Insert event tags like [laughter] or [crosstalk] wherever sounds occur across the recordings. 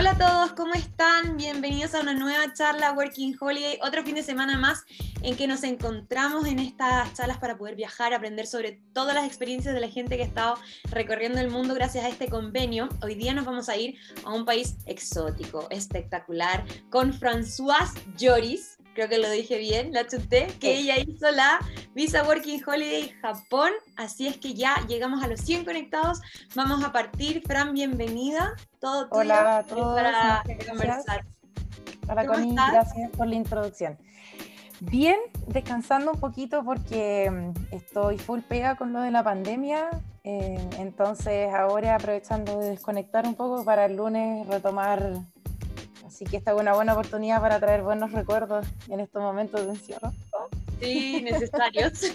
Hola a todos, ¿cómo están? Bienvenidos a una nueva charla Working Holiday, otro fin de semana más en que nos encontramos en estas charlas para poder viajar, aprender sobre todas las experiencias de la gente que ha estado recorriendo el mundo gracias a este convenio. Hoy día nos vamos a ir a un país exótico, espectacular, con Françoise Joris, creo que lo dije bien, la chuté, que ella hizo la Visa Working Holiday Japón, así es que ya llegamos a los 100 conectados, vamos a partir, Fran, bienvenida, todo tuyo. Hola a todos, para conversar. Hola ¿Cómo Connie, estás? gracias por la introducción. Bien, descansando un poquito porque mm, estoy full pega con lo de la pandemia, eh, entonces ahora aprovechando de desconectar un poco para el lunes retomar, así que esta es una buena oportunidad para traer buenos recuerdos en estos momentos de encierro. Sí, necesarios. [laughs]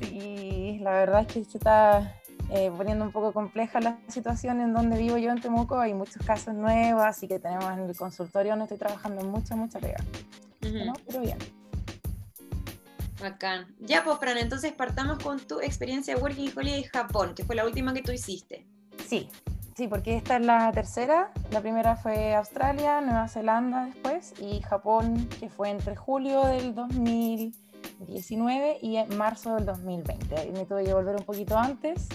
Sí, la verdad es que se está eh, poniendo un poco compleja la situación en donde vivo yo en Temuco. Hay muchos casos nuevos, así que tenemos en el consultorio donde estoy trabajando mucha, mucha pega. Ujú, ¿no? Pero bien. Bacán. Ya, pues, Fran, entonces partamos con tu experiencia de Working Holiday Japón, que fue la última que tú hiciste. Sí, sí, porque esta es la tercera. La primera fue Australia, Nueva Zelanda después y Japón, que fue entre julio del 2019 y en marzo del 2020. Ahí me tuve que volver un poquito antes.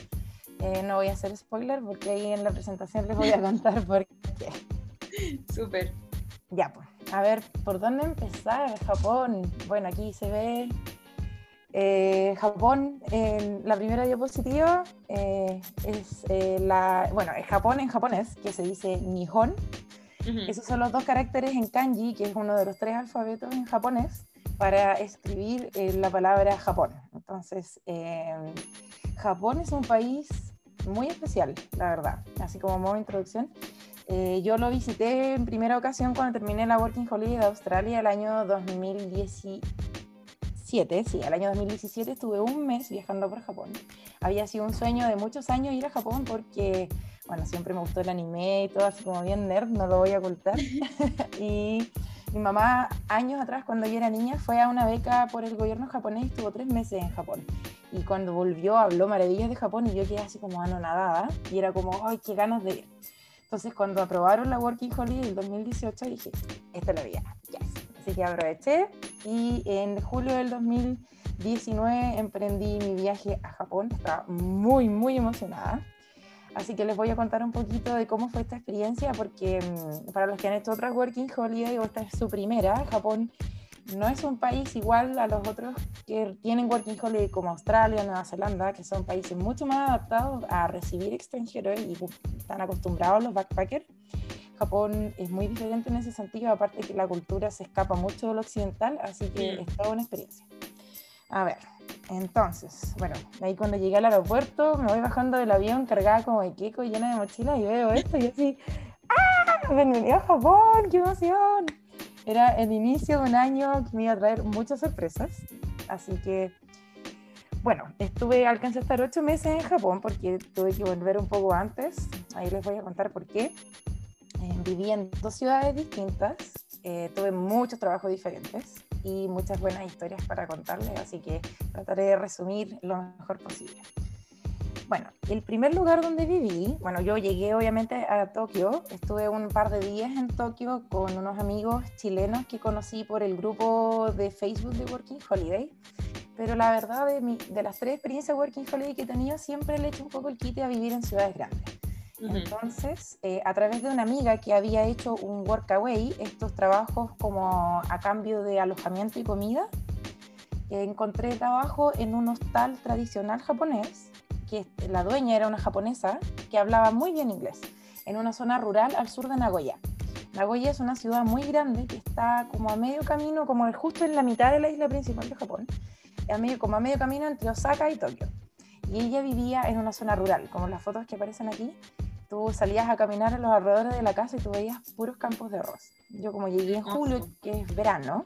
Eh, no voy a hacer spoiler porque ahí en la presentación les voy a contar [laughs] por qué. Súper. Ya, pues, a ver, ¿por dónde empezar? Japón. Bueno, aquí se ve eh, Japón, en la primera diapositiva eh, es eh, la, bueno, es Japón en japonés, que se dice Nihon. Ujú. Esos son los dos caracteres en kanji, que es uno de los tres alfabetos en japonés, para escribir eh, la palabra Japón. Entonces, eh, Japón es un país muy especial, la verdad, así como modo de introducción. Eh, yo lo visité en primera ocasión cuando terminé la Working Holiday de Australia el año 2017. Sí, el año 2017 estuve un mes viajando por Japón. Había sido un sueño de muchos años ir a Japón porque, bueno, siempre me gustó el anime y todo, así como bien nerd, no lo voy a ocultar. [laughs] [laughs] y mi mamá, años atrás, cuando yo era niña, fue a una beca por el gobierno japonés y estuvo tres meses en Japón. Y cuando volvió habló maravillas de Japón y yo quedé así como anonadada y era como, ay, qué ganas de ir. Entonces cuando aprobaron la Working Holiday del 2018 dije, esta es la vida. Así que aproveché y en julio del 2019 emprendí mi viaje a Japón, estaba muy, muy emocionada. Así que les voy a contar un poquito de cómo fue esta experiencia, porque mm, para los que han hecho otras Working Holiday, o esta es su primera, Japón no es un país igual a los otros que tienen Working Holiday como Australia, Nueva Zelanda, que son países mucho más adaptados a recibir extranjeros y están acostumbrados los backpackers. Japón es muy diferente en ese sentido, aparte que la cultura se escapa mucho de lo occidental, así que es toda una experiencia. A ver, entonces, bueno, ahí cuando llegué al aeropuerto, me voy bajando del avión cargada como de queco, llena de mochilas y veo esto y así, ¡ah! Bienvenido a Japón, qué emoción. Era el inicio de un año que me iba a traer muchas sorpresas, así que, bueno, estuve, alcancé a estar ocho meses en Japón porque tuve que volver un poco antes, ahí les voy a contar por qué. Eh, viví en dos ciudades distintas, eh, tuve muchos trabajos diferentes y muchas buenas historias para contarles, así que trataré de resumir lo mejor posible. Bueno, el primer lugar donde viví, bueno, yo llegué obviamente a Tokio, estuve un par de días en Tokio con unos amigos chilenos que conocí por el grupo de Facebook de Working Holiday, pero la verdad de, mi- de las tres experiencias Working Holiday que he tenido, siempre le he hecho un poco el quite a vivir en ciudades grandes. Entonces, eh, a través de una amiga que había hecho un workaway, estos trabajos como a cambio de alojamiento y comida, eh, encontré trabajo en un hostal tradicional japonés, que la dueña era una japonesa que hablaba muy bien inglés, en una zona rural al sur de Nagoya. Nagoya es una ciudad muy grande que está como a medio camino, como justo en la mitad de la isla principal de Japón, a medio, como a medio camino entre Osaka y Tokio. Y ella vivía en una zona rural, como las fotos que aparecen aquí, tú salías a caminar en los alrededores de la casa y tú veías puros campos de arroz. Yo como llegué en julio, que es verano,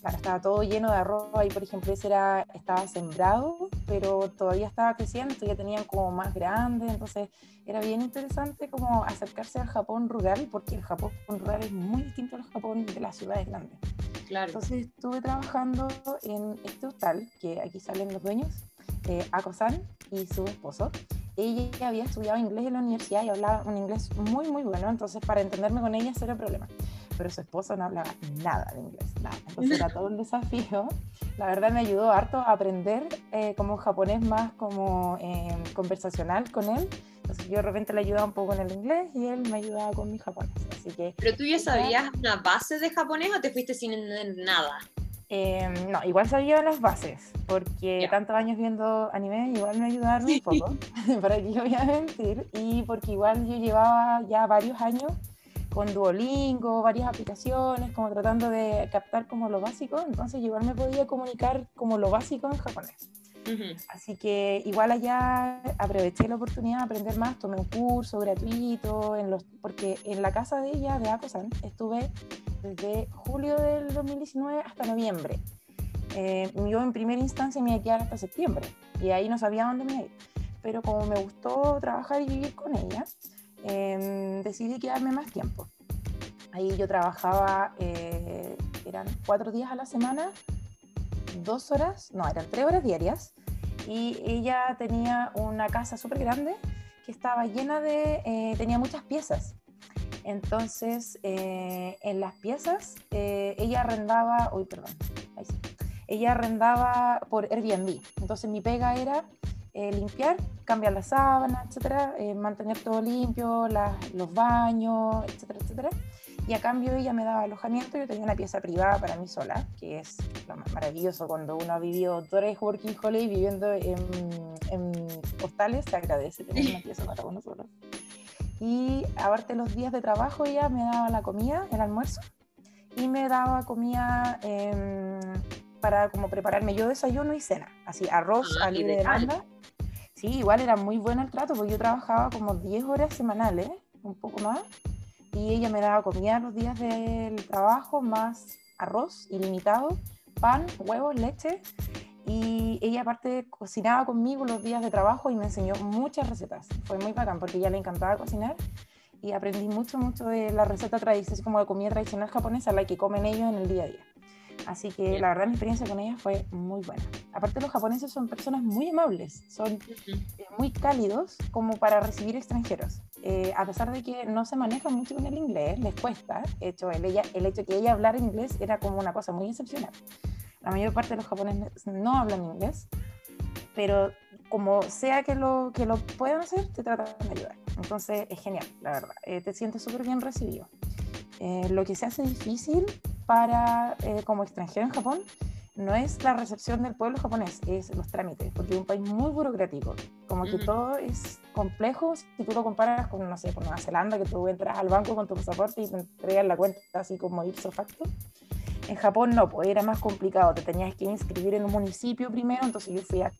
claro, estaba todo lleno de arroz, ahí por ejemplo ese era, estaba sembrado, pero todavía estaba creciendo, ya tenían como más grandes, entonces era bien interesante como acercarse al Japón rural, porque el Japón rural es muy distinto al Japón de las ciudades grandes. Claro. Entonces estuve trabajando en este hostal, que aquí salen los dueños, eh, Ako-san y su esposo. Ella había estudiado inglés en la universidad y hablaba un inglés muy, muy bueno, entonces para entenderme con ella cero problema. Pero su esposo no hablaba nada de inglés, nada. Entonces era todo un desafío. La verdad me ayudó harto a aprender eh, como japonés más como eh, conversacional con él. Entonces yo de repente le ayudaba un poco con el inglés y él me ayudaba con mi japonés. Así que, ¿Pero tú ya sabías una base de japonés o te fuiste sin nada? Eh, no, igual sabía las bases, porque tantos años viendo anime igual me ayudaron un poco, [laughs] para que yo voy a mentir, y porque igual yo llevaba ya varios años con Duolingo, varias aplicaciones, como tratando de captar como lo básico, entonces igual me podía comunicar como lo básico en japonés. Así que igual allá aproveché la oportunidad de aprender más, tomé un curso gratuito, en los, porque en la casa de ella, de Akosan, estuve desde julio del 2019 hasta noviembre. Eh, yo en primera instancia me iba a quedar hasta septiembre y ahí no sabía dónde me iba. Pero como me gustó trabajar y vivir con ella, em, decidí quedarme más tiempo. Ahí yo trabajaba, eh, eran cuatro días a la semana, dos horas, no, eran tres horas diarias. Y ella tenía una casa súper grande que estaba llena de, eh, tenía muchas piezas. Entonces, eh, en las piezas, eh, ella arrendaba, uy, perdón, ahí sí. ella arrendaba por Airbnb. Entonces, mi pega era eh, limpiar, cambiar la sábana, etcétera, mantener todo limpio, los baños, etcétera, etcétera. Y a cambio ella me daba alojamiento, yo tenía una pieza privada para mí sola, que es lo más maravilloso cuando uno ha vivido tres working holiday viviendo en, en hostales, se agradece tener una [laughs] pieza para uno solo. Y aparte los días de trabajo ella me daba la comida, el almuerzo, y me daba comida em, para como prepararme yo desayuno y cena, así arroz ah, a libre demanda. Sí, igual era muy bueno el trato porque yo trabajaba como 10 horas semanales, un poco más, y ella me daba comida los días del trabajo, más arroz ilimitado, pan, huevos, leche, y ella aparte cocinaba conmigo los días de trabajo y me enseñó muchas recetas. Fue muy bacán porque ella le encantaba cocinar y aprendí mucho, mucho de la receta tradicional, como de comida tradicional japonesa, la que comen ellos en el día a día. Así que la verdad mi experiencia con ella fue muy buena. Aparte los japoneses son personas muy amables, son eh, muy cálidos como para recibir extranjeros. Eh, a pesar de que no se manejan mucho con el inglés, les cuesta. Hecho, el, ella, el hecho de que ella hablara inglés era como una cosa muy excepcional. La mayor parte de los japoneses no hablan inglés, pero como sea que lo, que lo puedan hacer, te tratan de ayudar. Entonces es genial, la verdad. Eh, te sientes súper bien recibido. Eh, lo que se hace difícil para eh, como extranjero en Japón no es la recepción del pueblo japonés, es los trámites, porque es un país muy burocrático. Como que todo es complejo si tú lo comparas con, no sé, con Nueva Zelanda, que tú entras al banco con tu pasaporte y te entregan la cuenta así como ipso facto. En Japón no, pues era más complicado, te tenías que inscribir en un municipio primero, entonces yo fui a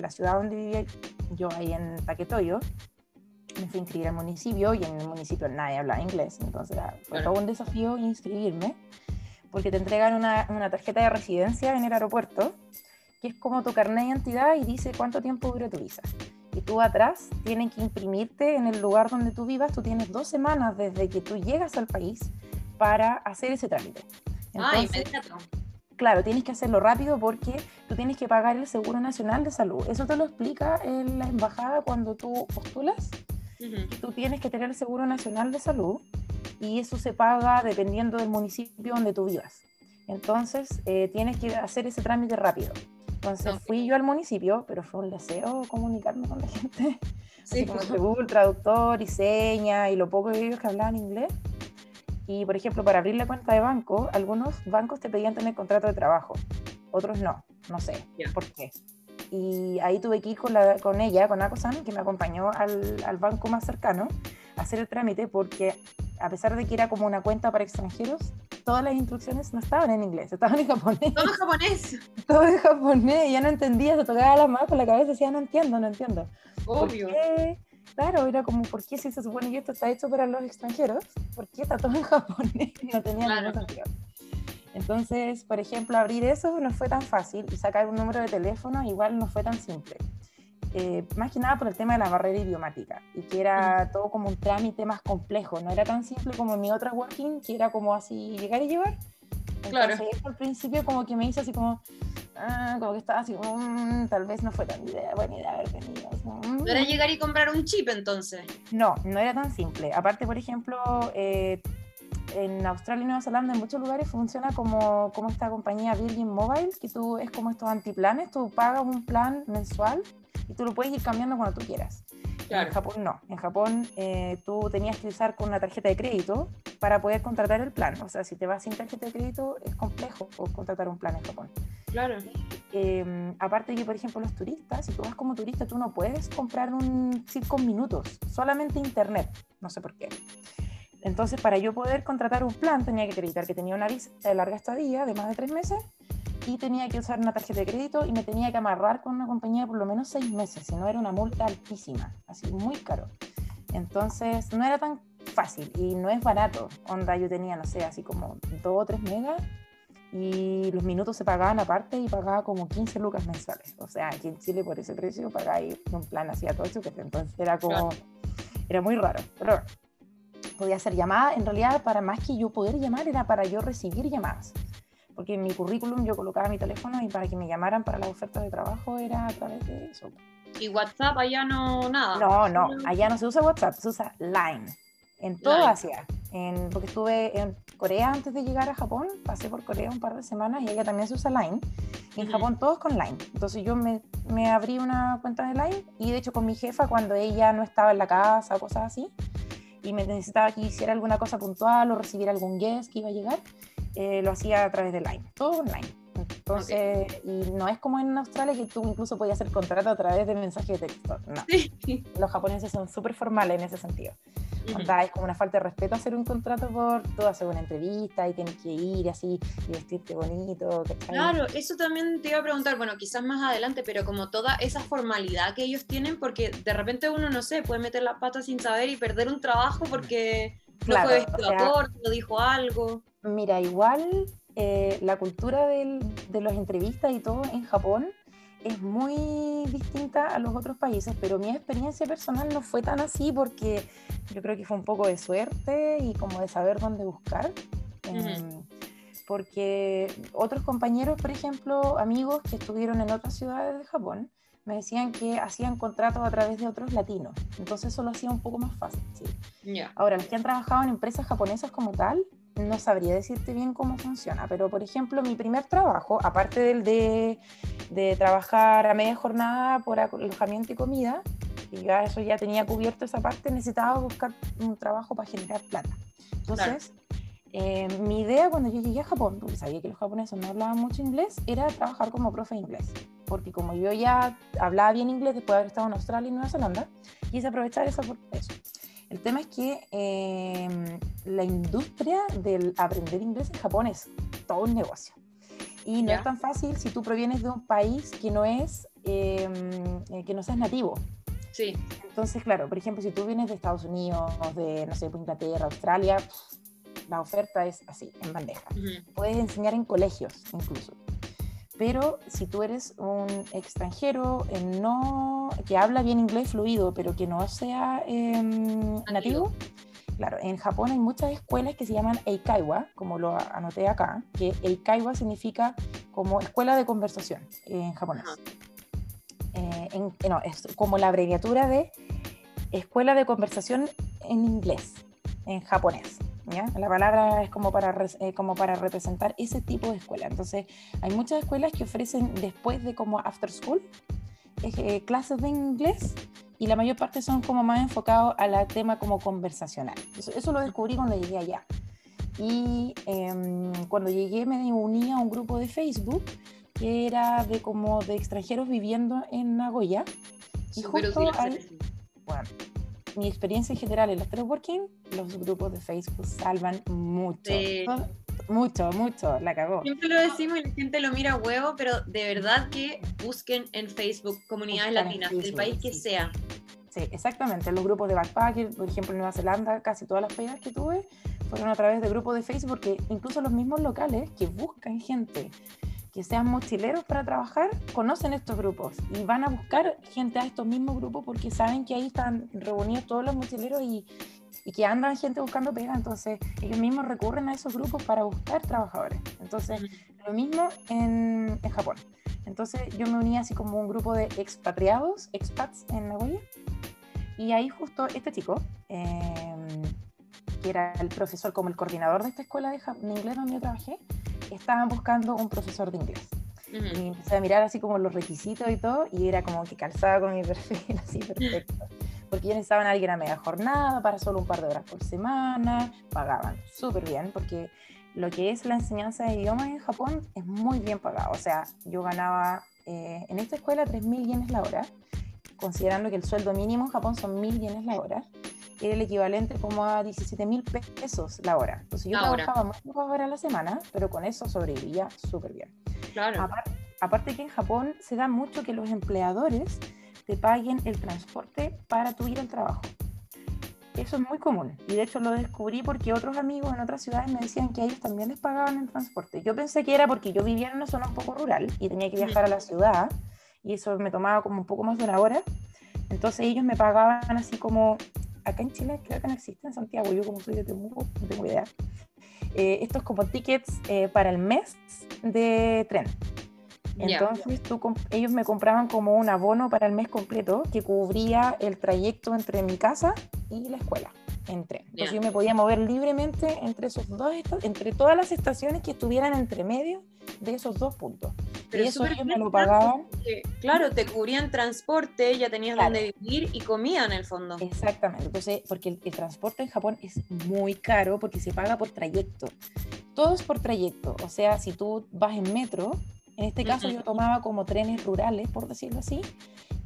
la ciudad donde vivía yo, ahí en Taketoyo, me fui a inscribir al municipio y en el municipio nadie hablaba inglés, entonces fue todo un desafío inscribirme, porque te entregan una, una, tarjeta de residencia en el aeropuerto, que es como tu carnet de identidad y dice cuánto tiempo dura tu visa. Y tú atrás tienen que imprimirte en el lugar donde tú vivas, tú tienes dos semanas desde que tú llegas al país para hacer ese trámite. Entonces, Claro, tienes que hacerlo rápido porque tú tienes que pagar el Seguro Nacional de Salud. Eso te lo explica en la embajada cuando tú postulas. Tú tienes que tener el Seguro Nacional de Salud y eso se paga dependiendo del municipio donde tú vivas. Entonces, eh, tienes que hacer ese trámite rápido. Entonces, fui yo al municipio, pero fue un deseo comunicarme con la gente. Sí, Así como pues. Google Traductor y seña y lo poco de ellos que hablaban inglés y, por ejemplo, para abrir la cuenta de banco, algunos bancos te pedían tener contrato de trabajo, otros no, no sé por qué. Y ahí tuve que ir con, la, con ella, con Akosan, que me acompañó al, al, banco más cercano a hacer el trámite, porque a pesar de que era como una cuenta para extranjeros, todas las instrucciones no estaban en inglés, estaban en japonés. Todo en japonés. [laughs] Todo en japonés, ya no entendía, se tocaba la mano con la cabeza y decía, no entiendo, no entiendo. Obvio. Claro, era como, ¿por qué si se supone que esto está hecho para los extranjeros? ¿Por qué está todo en [laughs] japonés? No tenía ningún sentido. Entonces, por ejemplo, abrir eso no fue tan fácil y sacar un número de teléfono igual no fue tan simple. Eh, más que nada por el tema de la barrera idiomática y que era todo como un trámite más complejo, no era tan simple como mi otra working, que era como así llegar y llevar. Entonces, claro. al principio como que me hizo así como, ah, como que estaba así, mm, tal vez no fue tan idea, buena idea haber venido. Mm. ¿No era llegar y comprar un chip entonces? No, no era tan simple. Aparte, por ejemplo, eh, en Australia y Nueva Zelanda, en muchos lugares funciona como, como esta compañía Virgin Mobile, que tú es como estos antiplanes, tú pagas un plan mensual y tú lo puedes ir cambiando cuando tú quieras. En Japón no. En Japón eh, tú tenías que usar con una tarjeta de crédito para poder contratar el plan. O sea, si te vas sin tarjeta de crédito es complejo contratar un plan en Japón. Claro. Eh, aparte que, por ejemplo, los turistas, si tú vas como turista, tú no puedes comprar un chip con minutos, solamente internet. No sé por qué. Entonces, para yo poder contratar un plan, tenía que acreditar que tenía una visa de larga estadía de más de tres meses y tenía que usar una tarjeta de crédito y me tenía que amarrar con una compañía por lo menos seis meses, si no era una multa altísima, así muy caro. Entonces no era tan fácil y no es barato. Onda, yo tenía, no sé, así como dos o tres megas y los minutos se pagaban aparte y pagaba como 15 lucas mensuales. O sea, aquí en Chile por ese precio pagáis un plan así a todo eso, entonces era como, era muy raro. Pero podía hacer llamada, en realidad para más que yo poder llamar era para yo recibir llamadas porque en mi currículum yo colocaba mi teléfono y para que me llamaran para las ofertas de trabajo era a través de eso. ¿Y WhatsApp allá no nada? No, no, allá no se usa WhatsApp, se usa Line. En todo Asia. En, porque estuve en Corea antes de llegar a Japón, pasé por Corea un par de semanas y allá también se usa Line. Y en Japón todos con Line. Entonces yo me, me, abrí una cuenta de Line y de hecho con mi jefa cuando ella no estaba en la casa o cosas así y me necesitaba que hiciera alguna cosa puntual o recibir algún guest que iba a llegar, eh, lo hacía a través de Line, todo online. Entonces, y no es como en Australia que tú incluso podías hacer contrato a través de mensaje de texto. No. [laughs] Los japoneses son súper formales en ese sentido. es como una falta de respeto hacer un contrato por todo, hacer una entrevista y tienes que ir así y vestirte bonito. Claro, eso también te iba a preguntar, bueno, quizás más adelante, pero como toda esa formalidad que ellos tienen, porque de repente uno, no sé, puede meter la pata sin saber y perder un trabajo porque no fue vestido a no dijo algo. Mira, igual eh, la cultura de las entrevistas y todo en Japón es muy distinta a los otros países, pero mi experiencia personal no fue tan así porque yo creo que fue un poco de suerte y como de saber dónde buscar. Em, porque otros compañeros, por ejemplo, amigos que estuvieron en otras ciudades de Japón, me decían que hacían contratos a través de otros latinos, entonces eso lo hacía un poco más fácil. Ahora, los que han trabajado en empresas japonesas como tal, no sabría decirte bien cómo funciona, pero por ejemplo, mi primer trabajo, aparte del de, de trabajar a media jornada por alojamiento y comida, y ya eso ya tenía cubierto esa parte, necesitaba buscar un trabajo para generar plata. Entonces, eh, mi idea cuando yo llegué a Japón, porque sabía que los japoneses no hablaban mucho inglés, era trabajar como profe de inglés. Porque como yo ya hablaba bien inglés después de haber estado en Australia y Nueva Zelanda, quise aprovechar eso por eso. El tema es que eh, la industria del aprender inglés en Japón es todo un negocio. Y no es tan fácil si tú provienes de un país que no es, eh, que no seas nativo. Sí. Entonces, claro, por ejemplo, si tú vienes de Estados Unidos, de, no sé, Inglaterra, Australia, la oferta es así, en bandeja. Puedes enseñar en colegios incluso. Pero si tú eres un extranjero no, que habla bien inglés fluido, pero que no sea em, nativo, claro, en Japón hay muchas escuelas que se llaman Eikaiwa, como lo anoté acá, que Eikaiwa significa como escuela de conversación en japonés. Eh, no, es como la abreviatura de escuela de conversación en inglés, en japonés. La palabra es como para, eh, como para representar ese tipo de escuela. Entonces, hay muchas escuelas que ofrecen después de como after school eh, clases de inglés y la mayor parte son como más enfocados al tema como conversacional. Eso, lo descubrí cuando llegué allá. Y em, cuando llegué me uní a un grupo de Facebook que era de como de extranjeros viviendo en Nagoya. Y justo ahí, bueno, mi experiencia en general en los networking, los grupos de Facebook salvan mucho. Mucho, mucho, la cagó. Siempre lo decimos y la gente lo mira a huevo, pero de verdad que busquen en Facebook comunidades latinas, del país que sea. Sí, exactamente. Los grupos de backpacker, por ejemplo, en Nueva Zelanda, casi todas las pegas que tuve fueron a través de grupos de Facebook, porque incluso los mismos locales que buscan gente que sean mochileros para trabajar conocen estos grupos y van a buscar gente a estos mismos grupos porque saben que ahí están reunidos todos los mochileros y, y que andan gente buscando pega, entonces ellos mismos recurren a esos grupos para buscar trabajadores. Entonces, lo mismo en, en Japón. Entonces yo me unía así como un grupo de expatriados, expats en Nagoya. Y ahí justo este chico, em, que era el profesor, como el coordinador de esta escuela de, inglés donde yo trabajé, estaban buscando un profesor de inglés. Y empecé a mirar así como los requisitos y todo, y era como que calzaba con mi [laughs] perfil así perfecto. Porque ellos necesitaban a alguien a media jornada para solo un par de horas por semana, pagaban súper bien, porque lo que es la enseñanza de idiomas en Japón es muy bien pagado. O sea, yo ganaba eh, en esta escuela 3.000 yenes la hora, considerando que el sueldo mínimo en Japón son 1.000 yenes la hora, era el equivalente como a 17.000 pesos la hora. Entonces yo trabajaba muy pocas horas a la semana, pero con eso sobrevivía súper bien. Claro. aparte que en Japón se da mucho que los empleadores te paguen el transporte para tu ir al trabajo. Eso es muy común. Y de hecho lo descubrí porque otros amigos en otras ciudades me decían que a ellos también les pagaban el transporte. Yo pensé que era porque yo vivía en una zona un poco rural y tenía que viajar a la ciudad y eso me tomaba como un poco más de una hora. Entonces ellos me pagaban así como, acá en Chile creo que no existe, en Santiago, yo como soy de Temuco, no tengo idea. Eh, estos como tickets eh, para el mes de tren. Entonces ellos me compraban como un abono para el mes completo que cubría el trayecto entre mi casa y la escuela. Entre. Entonces yo me podía mover libremente entre esos dos, entre todas las estaciones que estuvieran entre medio de esos dos puntos. y eso ellos me lo pagaban. claro, te cubrían transporte, ya tenías donde vivir y comida en el fondo. Exactamente. Entonces, porque el, el transporte en Japón es muy caro porque se paga por trayecto. Todo es por trayecto. O sea, si tú vas en metro, en este caso yo tomaba como trenes rurales, por decirlo así.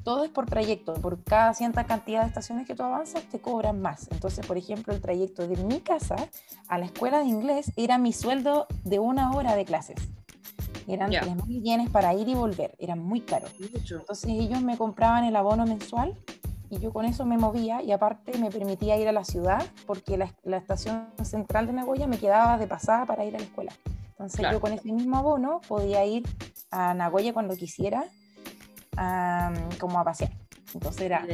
Todo es por trayecto. Por cada cierta cantidad de estaciones que tú avanzas, te cobran más. Entonces, por ejemplo, el trayecto de mi casa a la escuela de inglés era mi sueldo de una hora de clases. Eran yeah. 3.000 yenes para ir y volver. Era muy caro. Entonces ellos me compraban el abono mensual y yo con eso me movía y aparte me permitía ir a la ciudad porque la, la estación central de Nagoya me quedaba de pasada para ir a la escuela. Entonces yo con ese mismo abono podía ir a Nagoya cuando quisiera, como a pasear. Entonces era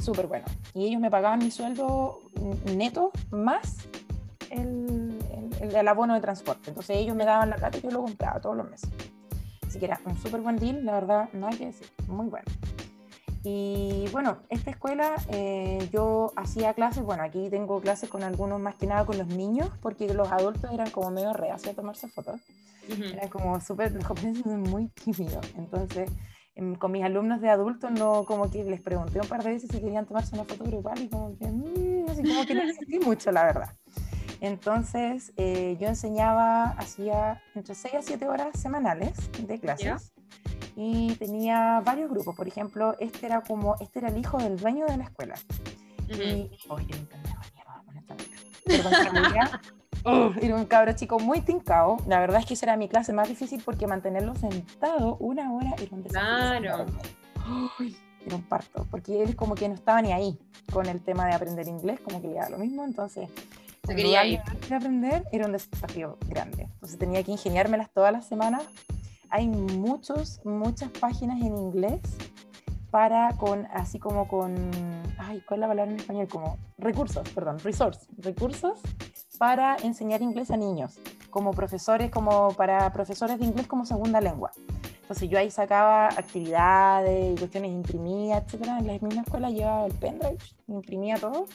súper bueno. Y ellos me pagaban mi sueldo neto más el, el, abono de transporte. Entonces ellos me daban la plata y yo lo compraba todos los meses. Así que era un súper buen deal, la verdad, no hay que decir, muy bueno. Y bueno, esta escuela eh, yo hacía clases, bueno, aquí tengo clases con algunos más que nada con los niños, porque los adultos eran como medio reacios a tomarse fotos. Eran como súper, los japoneses son muy tímidos. Entonces, con mis alumnos de adultos, no como que les pregunté un par de veces si querían tomarse una foto grupal y como que, mm, así como que no insistí [laughs] mucho, la verdad. Entonces, eh, yo enseñaba, hacía entre 6 a 7 horas semanales de clases y tenía varios grupos. Por ejemplo, este era como, este era el hijo del dueño de la escuela. Y, oh, era un [laughs] [gasps] era un cabro chico muy tincado. La verdad es que esa era mi clase más difícil porque mantenerlo sentado una hora era un desafío. Claro. era un parto, porque él como que no estaba ni ahí con el tema de aprender inglés, como que le daba lo mismo, entonces Se quería ir. aprender era un desafío grande. Entonces tenía que ingeniármelas todas las semanas hay muchos, muchas páginas en inglés para con, así como con, ay, ¿cuál es la palabra en español? Como recursos, perdón, resource, recursos para enseñar inglés a niños, como profesores, como para profesores de inglés como segunda lengua. Entonces yo ahí sacaba actividades cuestiones, imprimía, etcétera. En la misma escuela llevaba el pendrive, imprimía todo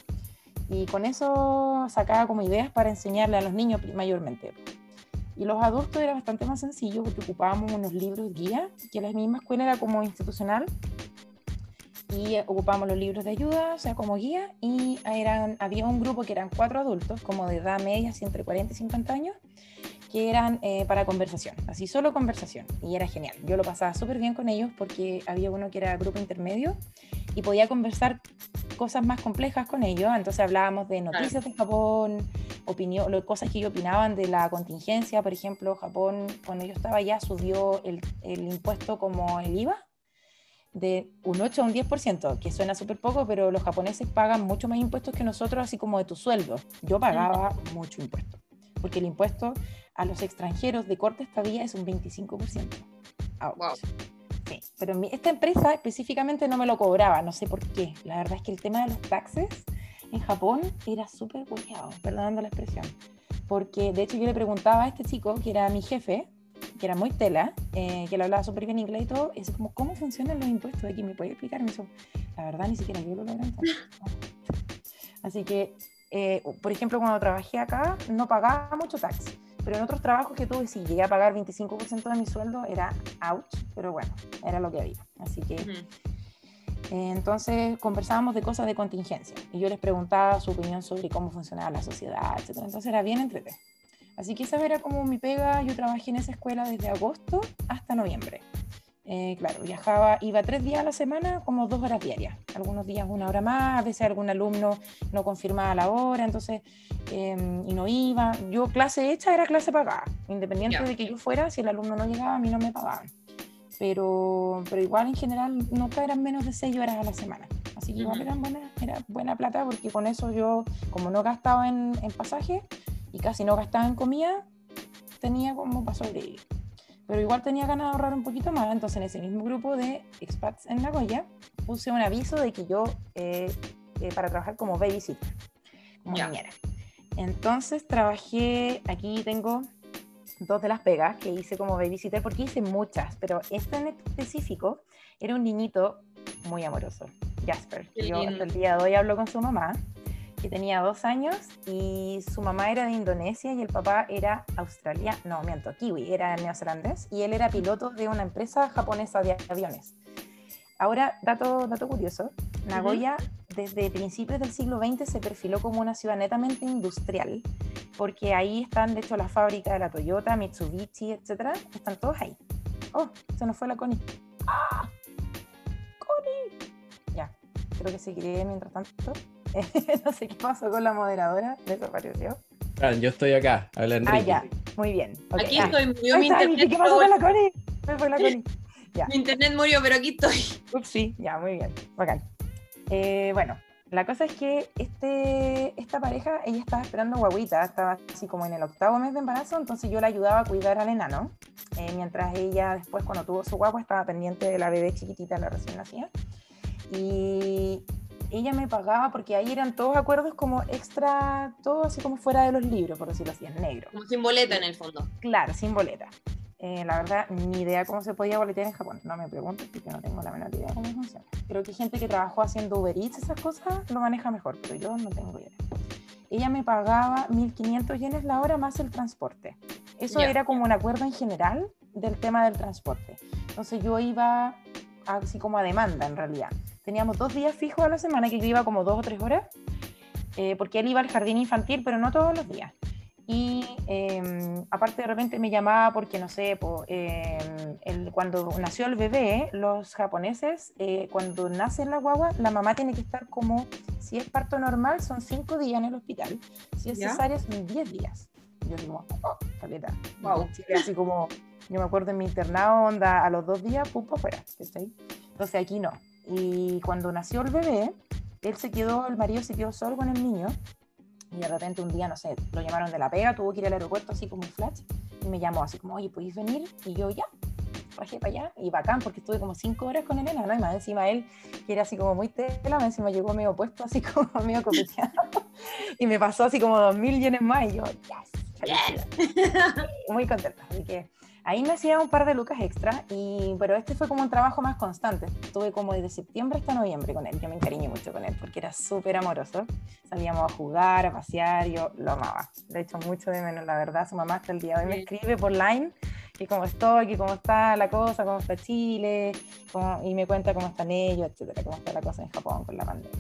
y con eso sacaba como ideas para enseñarle a los niños mayormente. Y los adultos era bastante más sencillo porque ocupábamos unos libros guía, que la misma escuela era como institucional, y ocupábamos los libros de ayuda, o sea, como guía, y eran, había un grupo que eran cuatro adultos, como de edad media, entre 40 y 50 años, que eran eh, para conversación, así solo conversación, y era genial. Yo lo pasaba súper bien con ellos porque había uno que era grupo intermedio y podía conversar cosas más complejas con ellos, entonces hablábamos de noticias de Japón, opinión, cosas que ellos opinaban de la contingencia, por ejemplo, Japón cuando yo estaba allá subió el, el impuesto como el IVA de un 8 a un 10%, que suena súper poco, pero los japoneses pagan mucho más impuestos que nosotros, así como de tu sueldo. Yo pagaba mucho impuesto, porque el impuesto a los extranjeros de corta estadía es un 25%. Wow. Sí, pero esta empresa específicamente no me lo cobraba, no sé por qué. La verdad es que el tema de los taxes en Japón era súper bugueado, perdonando la expresión. Porque de hecho yo le preguntaba a este chico, que era mi jefe, que era muy tela, eh, que lo hablaba súper bien inglés y todo, y es como, ¿cómo funcionan los impuestos aquí? ¿Me puede explicar? Me hizo, la verdad, ni siquiera yo lo logré [laughs] Así que, eh, por ejemplo, cuando trabajé acá, no pagaba mucho tax, pero en otros trabajos que tuve, sí, llegué a pagar 25% de mi sueldo, era ouch, pero bueno, era lo que había. Así que... Eh, entonces conversábamos de cosas de contingencia y yo les preguntaba su opinión sobre cómo funcionaba la sociedad, etc. Entonces era bien entretenido. Así que esa era como mi pega. Yo trabajé en esa escuela desde agosto hasta noviembre. Eh, claro, viajaba, iba tres días a la semana, como dos horas diarias. Algunos días una hora más, a veces algún alumno no confirmaba la hora, entonces, em, y no iba. Yo clase hecha era clase pagada, independiente de que yo fuera, si el alumno no llegaba, a mí no me pagaban. Pero, pero igual en general nunca eran menos de seis horas a la semana. Así que igual eran buena, era buena plata porque con eso yo, como no gastaba en, en pasaje, y casi no gastaba en comida, tenía como para sobrevivir. Pero igual tenía ganas de ahorrar un poquito más, entonces en ese mismo grupo de expats en Nagoya puse un aviso de que yo, eh, eh, para trabajar como babysitter, como niñera. Entonces trabajé, aquí tengo dos de las pegas que hice como babysitter, porque hice muchas, pero este en específico era un niñito muy amoroso, Jasper. Yo hasta el día de hoy hablo con su mamá que tenía dos años y su mamá era de Indonesia y el papá era australiano, no, miento, kiwi, era neozelandés y él era piloto de una empresa japonesa de aviones. Ahora, dato, dato curioso, Nagoya desde principios del siglo XX se perfiló como una ciudad netamente industrial, porque ahí están, de hecho, las fábricas de la Toyota, Mitsubishi, etcétera, están todos ahí. Oh, se nos fue la Connie. ¡Ah! ¡Connie! Ya, creo que seguiré mientras tanto. [laughs] no sé qué pasó con la moderadora, desapareció. Ah, yo estoy acá, habla Enrique. Ah, ya, muy bien. Aquí ah. estoy, murió mi internet. ¿Qué pasó con la Connie? Me fue la Connie. [laughs] Ya. Mi internet murió, pero aquí estoy. Ups, sí, ya, muy bien, bacán. Eh, bueno, la cosa es que este, esta pareja, ella estaba esperando guaguita, estaba así como en el octavo mes de embarazo, entonces yo la ayudaba a cuidar al enano, eh, mientras ella después cuando tuvo su guagua estaba pendiente de la bebé chiquitita, la recién nacida. Y, ella me pagaba porque ahí eran todos acuerdos como extra, todo así como fuera de los libros, por decirlo así, en negro. Como sin boleta en el fondo. Claro, sin boleta. Eh, la verdad, ni idea cómo se podía boletear en Japón. No me preguntes porque no tengo la menor idea cómo funciona. Creo que gente que trabajó haciendo Uber Eats, esas cosas, lo maneja mejor, pero yo no tengo idea. Ella me pagaba 1.500 yenes la hora más el transporte. Eso era como un acuerdo en general del tema del transporte. Entonces yo iba así como a demanda en realidad teníamos dos días fijos a la semana que yo iba como dos o tres horas, eh, porque él iba al jardín infantil, pero no todos los días. Y em, aparte de repente me llamaba porque, no sé, em, el, cuando nació el bebé, los japoneses, eh, cuando nace la guagua, la mamá tiene que estar como, si es parto normal, son cinco días en el hospital, si es cesárea, son diez días. yo digo, oh, caleta. Wow. Así como, yo me acuerdo en mi internado, onda, a los dos días, pum, afuera. Entonces aquí no. Y cuando nació el bebé, él se quedó, el marido se quedó solo con el niño. Y de repente un día, no sé, lo llamaron de la pega, tuvo que ir al aeropuerto así como un flash. Y me llamó así como, oye, ¿podéis venir? Y yo, ya, bajé para allá. Y bacán, porque estuve como cinco horas con el enano. Y más encima él, que era así como muy tela, más encima llegó medio puesto, así [laughs] como medio copeteado. y me pasó así como dos mil yenes más. Y yo, yes, muy contenta. Así que Ahí me hacía un par de lucas extra, y, pero este fue como un trabajo más constante. Estuve como desde septiembre hasta noviembre con él. Yo me encariñé mucho con él porque era súper amoroso. Salíamos a jugar, a pasear, yo lo amaba. De hecho, mucho de menos, la verdad. Su mamá hasta el día de hoy me escribe por line que cómo estoy, que cómo está la cosa, cómo está Chile, y me cuenta cómo están ellos, etcétera, cómo está la cosa en Japón con la pandemia.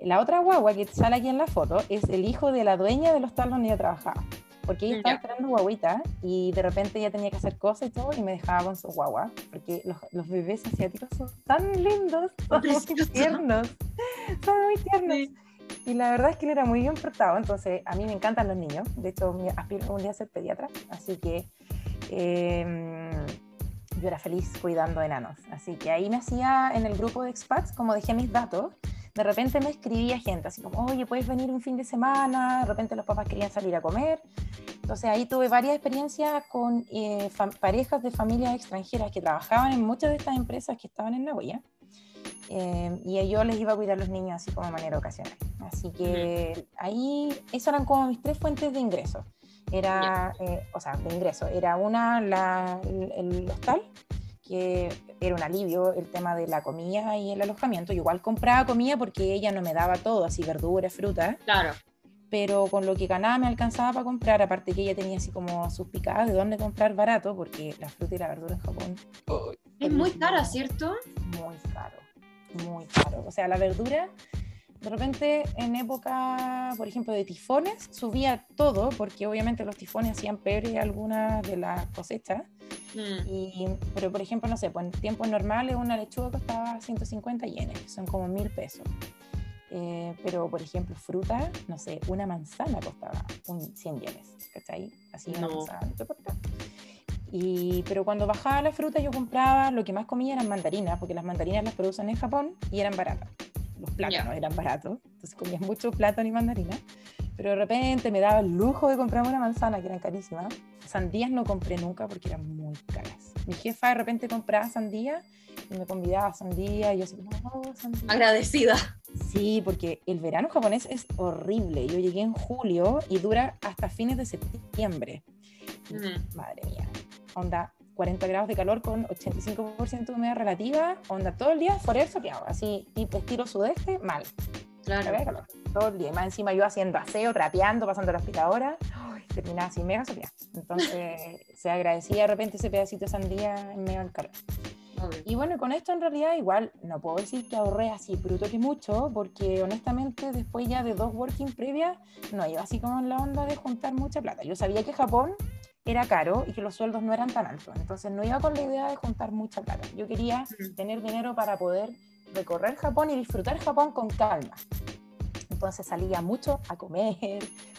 La otra guagua que sale aquí en la foto es el hijo de la dueña del hostal donde yo trabajaba porque ella estaba esperando guaguita y de repente ella tenía que hacer cosas y todo y me dejaba con su guagua, porque los, los bebés asiáticos son tan lindos, son muy tiernos, son muy tiernos. Y la verdad es que él era muy bien portado, entonces a mí me encantan los niños, de hecho aspiro un día a ser pediatra, así que em, yo era feliz cuidando enanos, así que ahí me hacía en el grupo de expats, como dejé mis datos, de repente me escribía gente, así como, oye, puedes venir un fin de semana, de repente los papás querían salir a comer. Entonces ahí tuve varias experiencias con eh, parejas de familias extranjeras que trabajaban en muchas de estas empresas que estaban en Nagoya. Eh, y yo les iba a cuidar a los niños así como de manera ocasional. Así que ahí, esas eran como mis tres fuentes de ingresos. Era, eh, o sea, de ingreso, era una, la, el, el hostal, que era un alivio el tema de la comida y el alojamiento. Yo igual compraba comida porque ella no me daba todo, así verduras, frutas. Claro. Pero con lo que ganaba me alcanzaba para comprar, aparte que ella tenía así como sus picadas de dónde comprar barato, porque la fruta y la verdura en Japón Es muy cara, ¿cierto? muy caro, muy caro. O sea, la verdura, de repente en época, por ejemplo, de tifones, subía todo, porque obviamente los tifones hacían peor algunas de las cosechas. Mm. Y, pero, por ejemplo, no sé, pues en tiempos normales una lechuga costaba 150 yenes, que son como mil pesos. Eh, pero, por ejemplo, fruta, no sé, una manzana costaba un 100 yenes, ¿cachai? Así una No. manzana, te importa. Y, pero cuando bajaba la fruta yo compraba, lo que más comía eran mandarinas, porque las mandarinas las producen en Japón y eran baratas. Los plátanos eran baratos, entonces comías mucho plátano y mandarina. Pero de repente me daba el lujo de comprar una manzana, que eran carísimas. Sandías no compré nunca porque eran muy caras. Mi jefa de repente compraba sandía y me convidaba a sandía y yo así, no, sandía. Agradecida. Sí, porque el verano japonés es horrible. Yo llegué en julio y dura hasta fines de septiembre. Mm. Madre mía. Onda 40 grados de calor con 85% de humedad relativa. Onda todo el día forever soleado. Así, tipo estilo sudeste, mal. Claro. Calor. Todo el día. Y más encima yo haciendo aseo, trapeando, pasando la aspiradora. Terminaba así mega soleada. Entonces [laughs] se agradecía de repente ese pedacito de sandía en medio del calor. Obvio. Y bueno, con esto en realidad igual no puedo decir que ahorré así bruto que mucho, porque honestamente después ya de dos working previas, no iba así como en la onda de juntar mucha plata. Yo sabía que Japón era caro y que los sueldos no eran tan altos, entonces no iba con la idea de juntar mucha plata. Yo quería Mm. tener dinero para poder recorrer Japón y disfrutar Japón con calma. Entonces salía mucho a comer,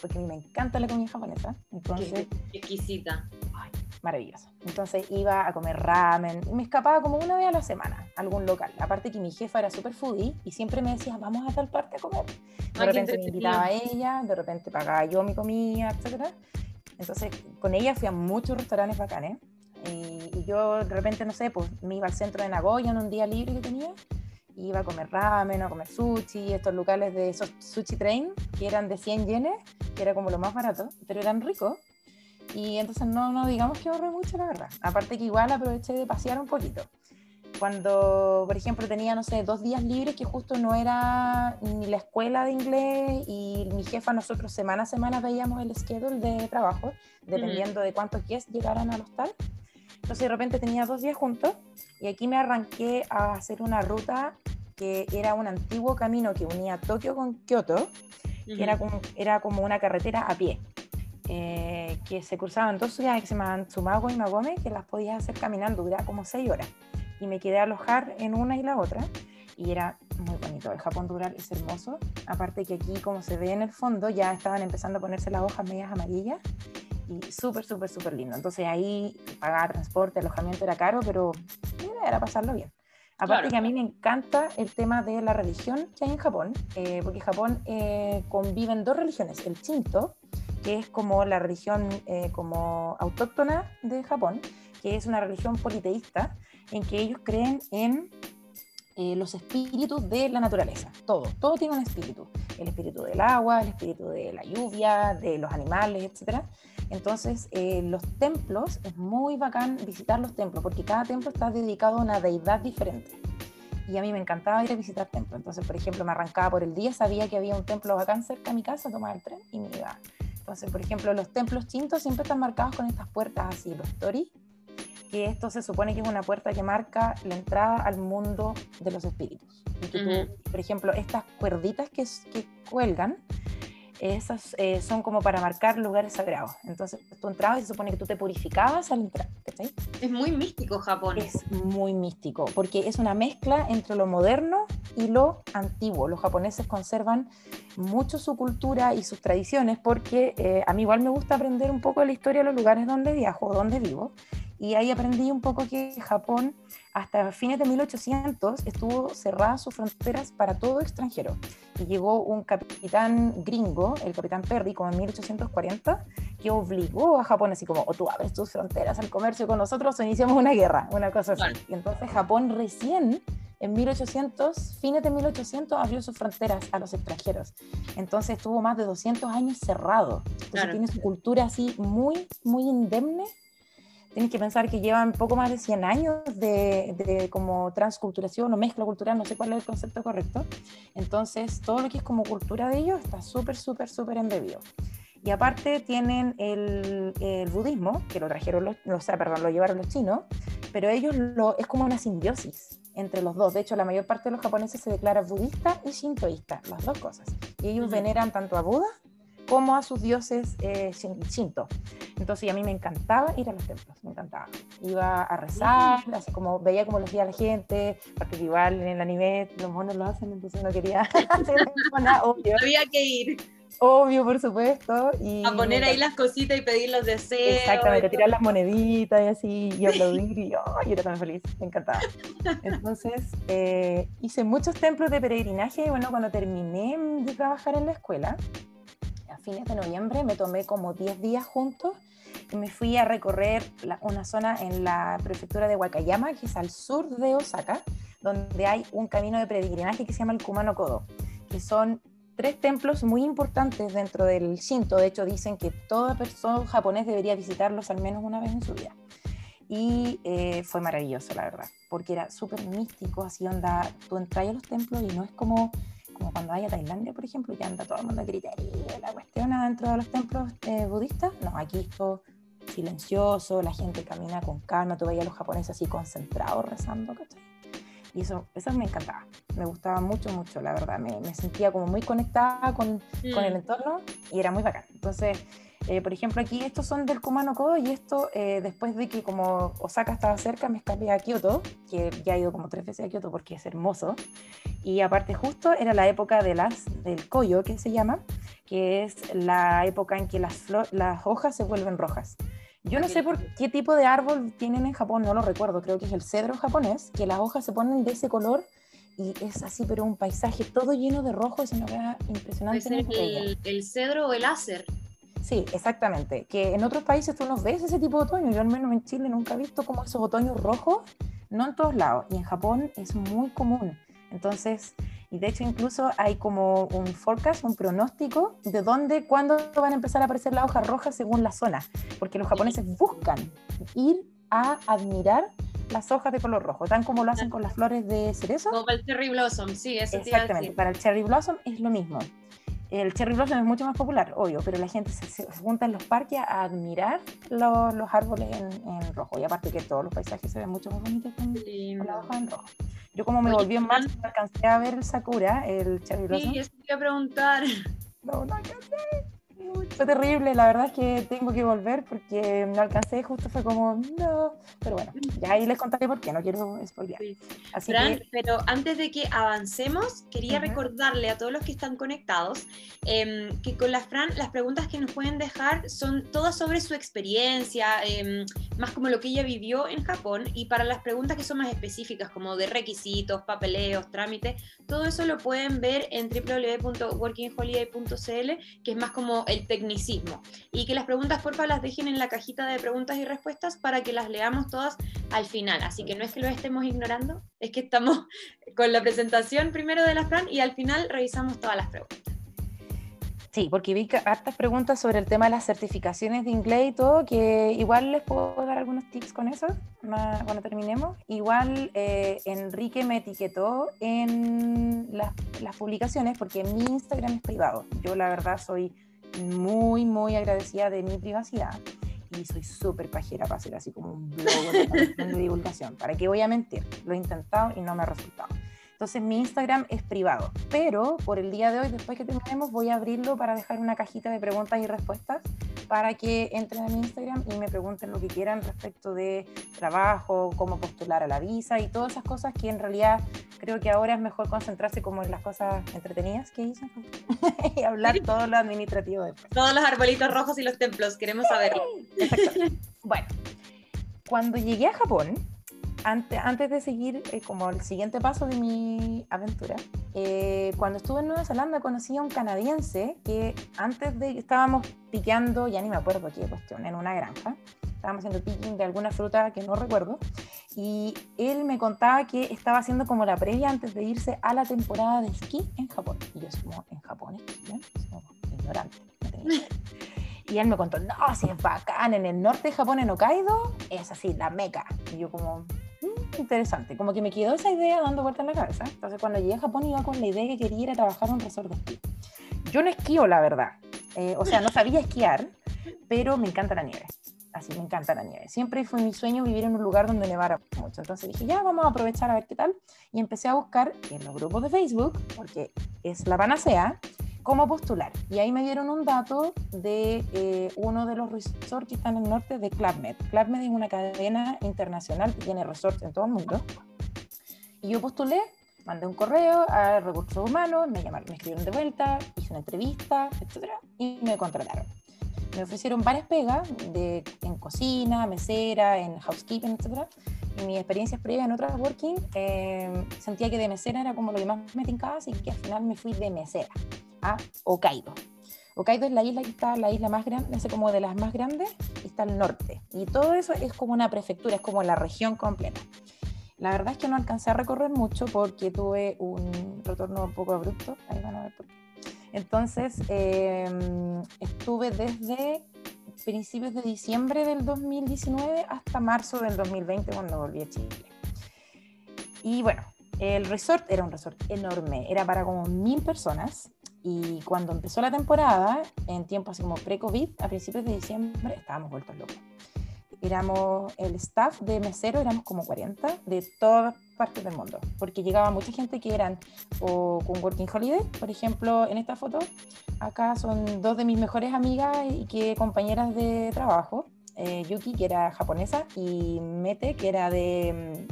porque a mí me encanta la comida japonesa. Entonces, Qué exquisita. Ay, maravilloso. Entonces iba a comer ramen y me escapaba como una vez a la semana a algún local. Aparte que mi jefa era súper foodie y siempre me decía, vamos a tal parte a comer. De Ay, repente me invitaba a ella, de repente pagaba yo mi comida, etc. Entonces con ella fui a muchos restaurantes bacanes. Y, yo de repente, no sé, pues me iba al centro de Nagoya en un día libre que tenía. Iba a comer ramen, a comer sushi, estos locales de esos sushi train, que eran de 100 yenes, que era como lo más barato, pero eran ricos. Y entonces no, no digamos que ahorré mucho, la verdad. Aparte que igual aproveché de pasear un poquito. Cuando, por ejemplo, tenía, no sé, dos días libres, que justo no era ni la escuela de inglés y mi jefa, nosotros semana a semana veíamos el schedule de trabajo, dependiendo de cuántos guests llegaran al hostal. Entonces de repente tenía dos días juntos y aquí me arranqué a hacer una ruta que era un antiguo camino que unía Tokio con Kioto, que era como, era como una carretera a pie, eh, que se cruzaban dos ciudades que se llamaban Tsumago y Magome, que las podías hacer caminando, duraba como seis horas. Y me quedé a alojar en una y la otra, y era muy bonito. El Japón rural es hermoso, aparte que aquí, como se ve en el fondo, ya estaban empezando a ponerse las hojas medias amarillas, y súper, súper, súper lindo. Entonces ahí pagar transporte, alojamiento era caro, pero era pasarlo bien. Aparte Claro. que a mí me encanta el tema de la religión que hay en Japón, eh, porque en Japón eh, conviven dos religiones, el Shinto, que es como la religión eh, como autóctona de Japón, que es una religión politeísta, en que ellos creen en eh, los espíritus de la naturaleza, todo, todo tiene un espíritu, el espíritu del agua, el espíritu de la lluvia, de los animales, etc. Entonces, eh, los templos, es muy bacán visitar los templos, porque cada templo está dedicado a una deidad diferente. Y a mí me encantaba ir a visitar templos. Entonces, por ejemplo, me arrancaba por el día, sabía que había un templo bacán cerca de mi casa, tomaba el tren y me iba. Entonces, por ejemplo, los templos chintos siempre están marcados con estas puertas así, los tori, que esto se supone que es una puerta que marca la entrada al mundo de los espíritus. Y que tú, Ujú. por ejemplo, estas cuerditas que, cuelgan, esas eh, son como para marcar lugares sagrados. Entonces tú entrabas y se supone que tú te purificabas al entrar. ¿cachai? Es muy místico Japón. Es muy místico, porque es una mezcla entre lo moderno y lo antiguo. Los japoneses conservan mucho su cultura y sus tradiciones, porque eh, a mí igual me gusta aprender un poco de la historia de los lugares donde viajo, donde vivo. Y ahí aprendí un poco que Japón, hasta fines de 1800, estuvo cerrada sus fronteras para todo extranjero. Y llegó un capitán gringo, el capitán Perry, como en 1840, que obligó a Japón, así como, o tú abres tus fronteras al comercio con nosotros o iniciamos una guerra, una cosa así. Claro. Y entonces Japón recién en 1800, fines de 1800, abrió sus fronteras a los extranjeros. Entonces estuvo más de 200 años cerrado. Entonces tiene su cultura así muy, muy indemne. Tienes que pensar que llevan poco más de 100 años de, de, como transculturación o mezcla cultural, no sé cuál es el concepto correcto. Entonces, todo lo que es como cultura de ellos está súper, súper, súper embebido. Y aparte tienen el, el, budismo, que lo trajeron los, o sea, perdón, lo llevaron los chinos, pero ellos lo, es como una simbiosis entre los dos. De hecho, la mayor parte de los japoneses se declara budista y shintoísta, las dos cosas. Y ellos veneran tanto a Buda como a sus dioses eh, shinto. Entonces, a mí me encantaba ir a los templos, me encantaba. Iba a rezar, así como veía cómo lo hacía la gente, porque igual en el anime los monos lo hacen, entonces no quería [laughs] hacer nada, obvio. Había que ir. Obvio, por supuesto. Y a poner ahí las cositas y pedir los deseos. Exactamente, tirar las moneditas y así, y aplaudir, y yo, yo era tan feliz, me encantaba. Entonces, eh, hice muchos templos de peregrinaje, y bueno, cuando terminé de trabajar en la escuela, a fines de noviembre, me tomé como 10 días juntos y me fui a recorrer una zona en la prefectura de Wakayama, que es al sur de Osaka, donde hay un camino de peregrinaje que se llama el Kumano Kodo, que son tres templos muy importantes dentro del Shinto. De hecho, dicen que toda persona japonés debería visitarlos al menos una vez en su vida. Y eh, fue maravilloso, la verdad, porque era súper místico, así onda, tú entras a los templos y no es como, como cuando vaya a Tailandia, por ejemplo, que anda todo el mundo a gritar la cuestión dentro de los templos eh, budistas. No, aquí esto silencioso, la gente camina con calma, tú veías a los japoneses así concentrados rezando, ¿cachai? Y eso, eso me encantaba, me gustaba mucho, mucho, la verdad. Me, me sentía como muy conectada con, mm. con, el entorno y era muy bacán. Entonces, eh, por ejemplo, aquí estos son del Kumano Kodo y esto, eh, después de que como Osaka estaba cerca, me escapé a Kioto, que ya he ido como tres veces a Kioto porque es hermoso. Y aparte justo era la época de las, del Koyo, que se llama, que es la época en que las, las hojas se vuelven rojas. Yo no sé por qué tipo de árbol tienen en Japón, no lo recuerdo, creo que es el cedro japonés, que las hojas se ponen de ese color y es así, pero un paisaje todo lleno de rojo, es una cosa impresionante. el, el, cedro o el acer. Sí, exactamente. Que en otros países tú no ves ese tipo de otoño. Yo al menos en Chile nunca he visto como esos otoños rojos, no en todos lados. Y en Japón es muy común. Entonces, y de hecho incluso hay como un forecast, un pronóstico de dónde, cuándo van a empezar a aparecer las hojas rojas según la zona, porque los japoneses buscan ir a admirar las hojas de color rojo, tan como lo hacen con las flores de cerezo. Como para el cherry blossom, sí, eso Exactamente, para el cherry blossom es lo mismo. El cherry blossom es mucho más popular, obvio, pero la gente se, junta en los parques a admirar los, los árboles en, en, rojo. Y aparte que todos los paisajes se ven mucho más bonitos con, con la hoja en rojo. Yo como me volví en marzo, alcancé a ver el Sakura, el Cherry Blossom. Sí, eso te iba a preguntar. No, no alcancé. Fue terrible, la verdad es que tengo que volver porque no alcancé, justo fue como, no, pero bueno, ya ahí les contaré por qué, no quiero spoilear. Así Fran, pero antes de que avancemos, quería recordarle a todos los que están conectados eh, que con la Fran las preguntas que nos pueden dejar son todas sobre su experiencia, eh, más como lo que ella vivió en Japón, y para las preguntas que son más específicas, como de requisitos, papeleos, trámites, todo eso lo pueden ver en www.workingholiday.cl, que es más como el tecnicismo. Y que las preguntas, porfa, las dejen en la cajita de preguntas y respuestas para que las leamos todas al final. Así que no es que lo estemos ignorando, es que estamos [laughs] con la presentación primero de la Fran y al final revisamos todas las preguntas. Sí, porque vi hartas preguntas sobre el tema de las certificaciones de inglés y todo, que igual les puedo dar algunos tips con eso cuando terminemos. Igual eh, Enrique me etiquetó en las, las publicaciones porque mi Instagram es privado. Yo la verdad soy muy, muy agradecida de mi privacidad y soy súper pajera para hacer así como un blog de, [laughs] divulgación. ¿Para qué voy a mentir? Lo he intentado y no me ha resultado. Entonces mi Instagram es privado, pero por el día de hoy, después que terminemos, voy a abrirlo para dejar una cajita de preguntas y respuestas para que entren a mi Instagram y me pregunten lo que quieran respecto de trabajo, cómo postular a la visa y todas esas cosas que en realidad creo que ahora es mejor concentrarse como en las cosas entretenidas que dicen [laughs] y hablar todo lo administrativo después. Todos los arbolitos rojos y los templos, queremos saberlo. Exacto. Bueno, cuando llegué a Japón, antes, antes de seguir eh, como el siguiente paso de mi aventura, eh, cuando estuve en Nueva Zelanda conocí a un canadiense que antes de estábamos piqueando, ya ni me acuerdo qué cuestión, en una granja. estábamos haciendo picking de alguna fruta que no recuerdo, y él me contaba que estaba haciendo como la previa antes de irse a la temporada de esquí en Japón. Y yo, como, ¿en Japón esquí? Ignorante, no tenía. Y él me contó, no, si es bacán, en el norte de Japón, en Hokkaido, es así, la meca. Y yo como, "Mm, interesante, como que me quedó esa idea dando vuelta en la cabeza. Entonces cuando llegué a Japón iba con la idea que quería ir a trabajar en un resort de esquí. Yo no esquío, la verdad. Eh, o sea, no sabía esquiar, pero me encanta la nieve. Así, me encanta la nieve. Siempre fue mi sueño vivir en un lugar donde nevara mucho. Entonces dije, ya, vamos a aprovechar a ver qué tal. Y empecé a buscar en los grupos de Facebook, porque es la panacea, cómo postular. Y ahí me dieron un dato de eh, uno de los resorts que están en el norte de Club Med. Club Med es una cadena internacional que tiene resorts en todo el mundo. Y yo postulé, mandé un correo a recursos humanos, me llamaron, me escribieron de vuelta, hice una entrevista, etcétera, y me contrataron. Me ofrecieron varias pegas de, en cocina, mesera, en housekeeping, etcétera. Mis experiencias previas en otras working, eh, sentía que de mesera era como lo que más me tincaba, así que al final me fui de mesera a Hokkaido. Hokkaido es la isla que está, la isla más grande, es como de las más grandes, está al norte. Y todo eso es como una prefectura, es como la región completa. La verdad es que no alcancé a recorrer mucho porque tuve un retorno un poco abrupto. Ahí van a ver por qué. Entonces, eh, estuve desde principios de diciembre del 2019 hasta marzo del 2020 cuando volví a Chile. Y bueno, el resort era un resort enorme, era para como mil personas. Y cuando empezó la temporada, en tiempos así como pre-COVID, a principios de diciembre, estábamos vueltos locos. Éramos, el staff de mesero éramos como 40 de todas partes del mundo, porque llegaba mucha gente que eran o con Working Holiday, por ejemplo, en esta foto, acá son dos de mis mejores amigas y que compañeras de trabajo, eh, Yuki, que era japonesa, y Mete, que era de,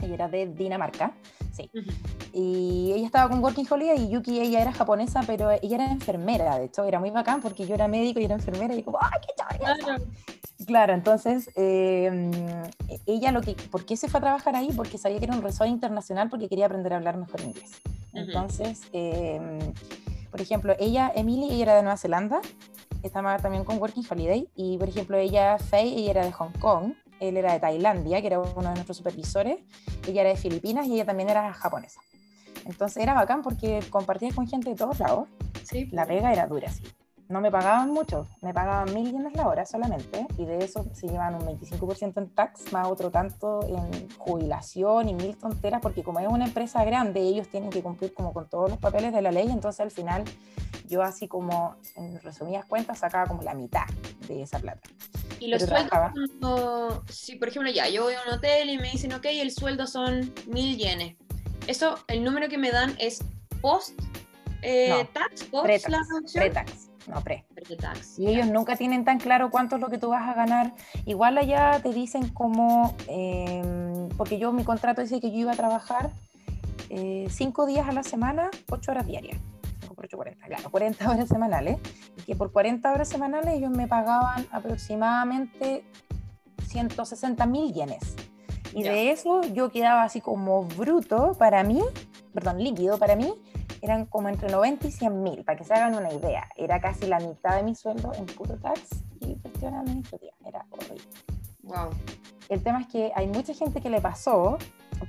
mm, ella era de Dinamarca, sí. Ujú. Y ella estaba con Working Holiday y Yuki, ella era japonesa, pero ella era enfermera, de hecho, era muy bacán porque yo era médico y era enfermera y como, ¡ay, qué! Claro. Claro, entonces eh, ella lo que, ¿por qué se fue a trabajar ahí? Porque sabía que era un resort internacional porque quería aprender a hablar mejor inglés. Ujú. Entonces, eh, por ejemplo, ella, Emily, ella era de Nueva Zelanda, estaba también con Working Holiday, y por ejemplo, ella, Faye, ella era de Hong Kong, él era de Tailandia, que era uno de nuestros supervisores, ella era de Filipinas y ella también era japonesa. Entonces era bacán porque compartías con gente de todos lados, Sí. la pega era dura, sí. No me pagaban mucho, me pagaban mil yenes la hora solamente, y de eso se llevan un 25% en tax, más otro tanto en jubilación y mil tonteras, porque como es una empresa grande, ellos tienen que cumplir como con todos los papeles de la ley, entonces al final yo así como, en resumidas cuentas, sacaba como la mitad de esa plata. Y los Pero sueldos, cuando- si por ejemplo ya, yo voy a un hotel y me dicen, ok, el sueldo son mil yenes. Eso, el número que me dan es post eh, No, tax, post Pre-tax, la reducción. pre-tax, no pre. Y ellos nunca tienen tan claro cuánto es lo que tú vas a ganar. Igual allá te dicen como, eh, porque yo mi contrato dice que yo iba a trabajar eh, cinco días a la semana, ocho horas diarias. 5 por 8, 40, claro, 40 horas semanales. Y que por 40 horas semanales ellos me pagaban aproximadamente 160 mil yenes. Y de eso yo quedaba así como bruto para mí, perdón, líquido para mí, eran como entre 90 y 100 mil, para que se hagan una idea. Era casi la mitad de mi sueldo en puro tax y cuestión administrativa. Era horrible. Wow. El tema es que hay mucha gente que le pasó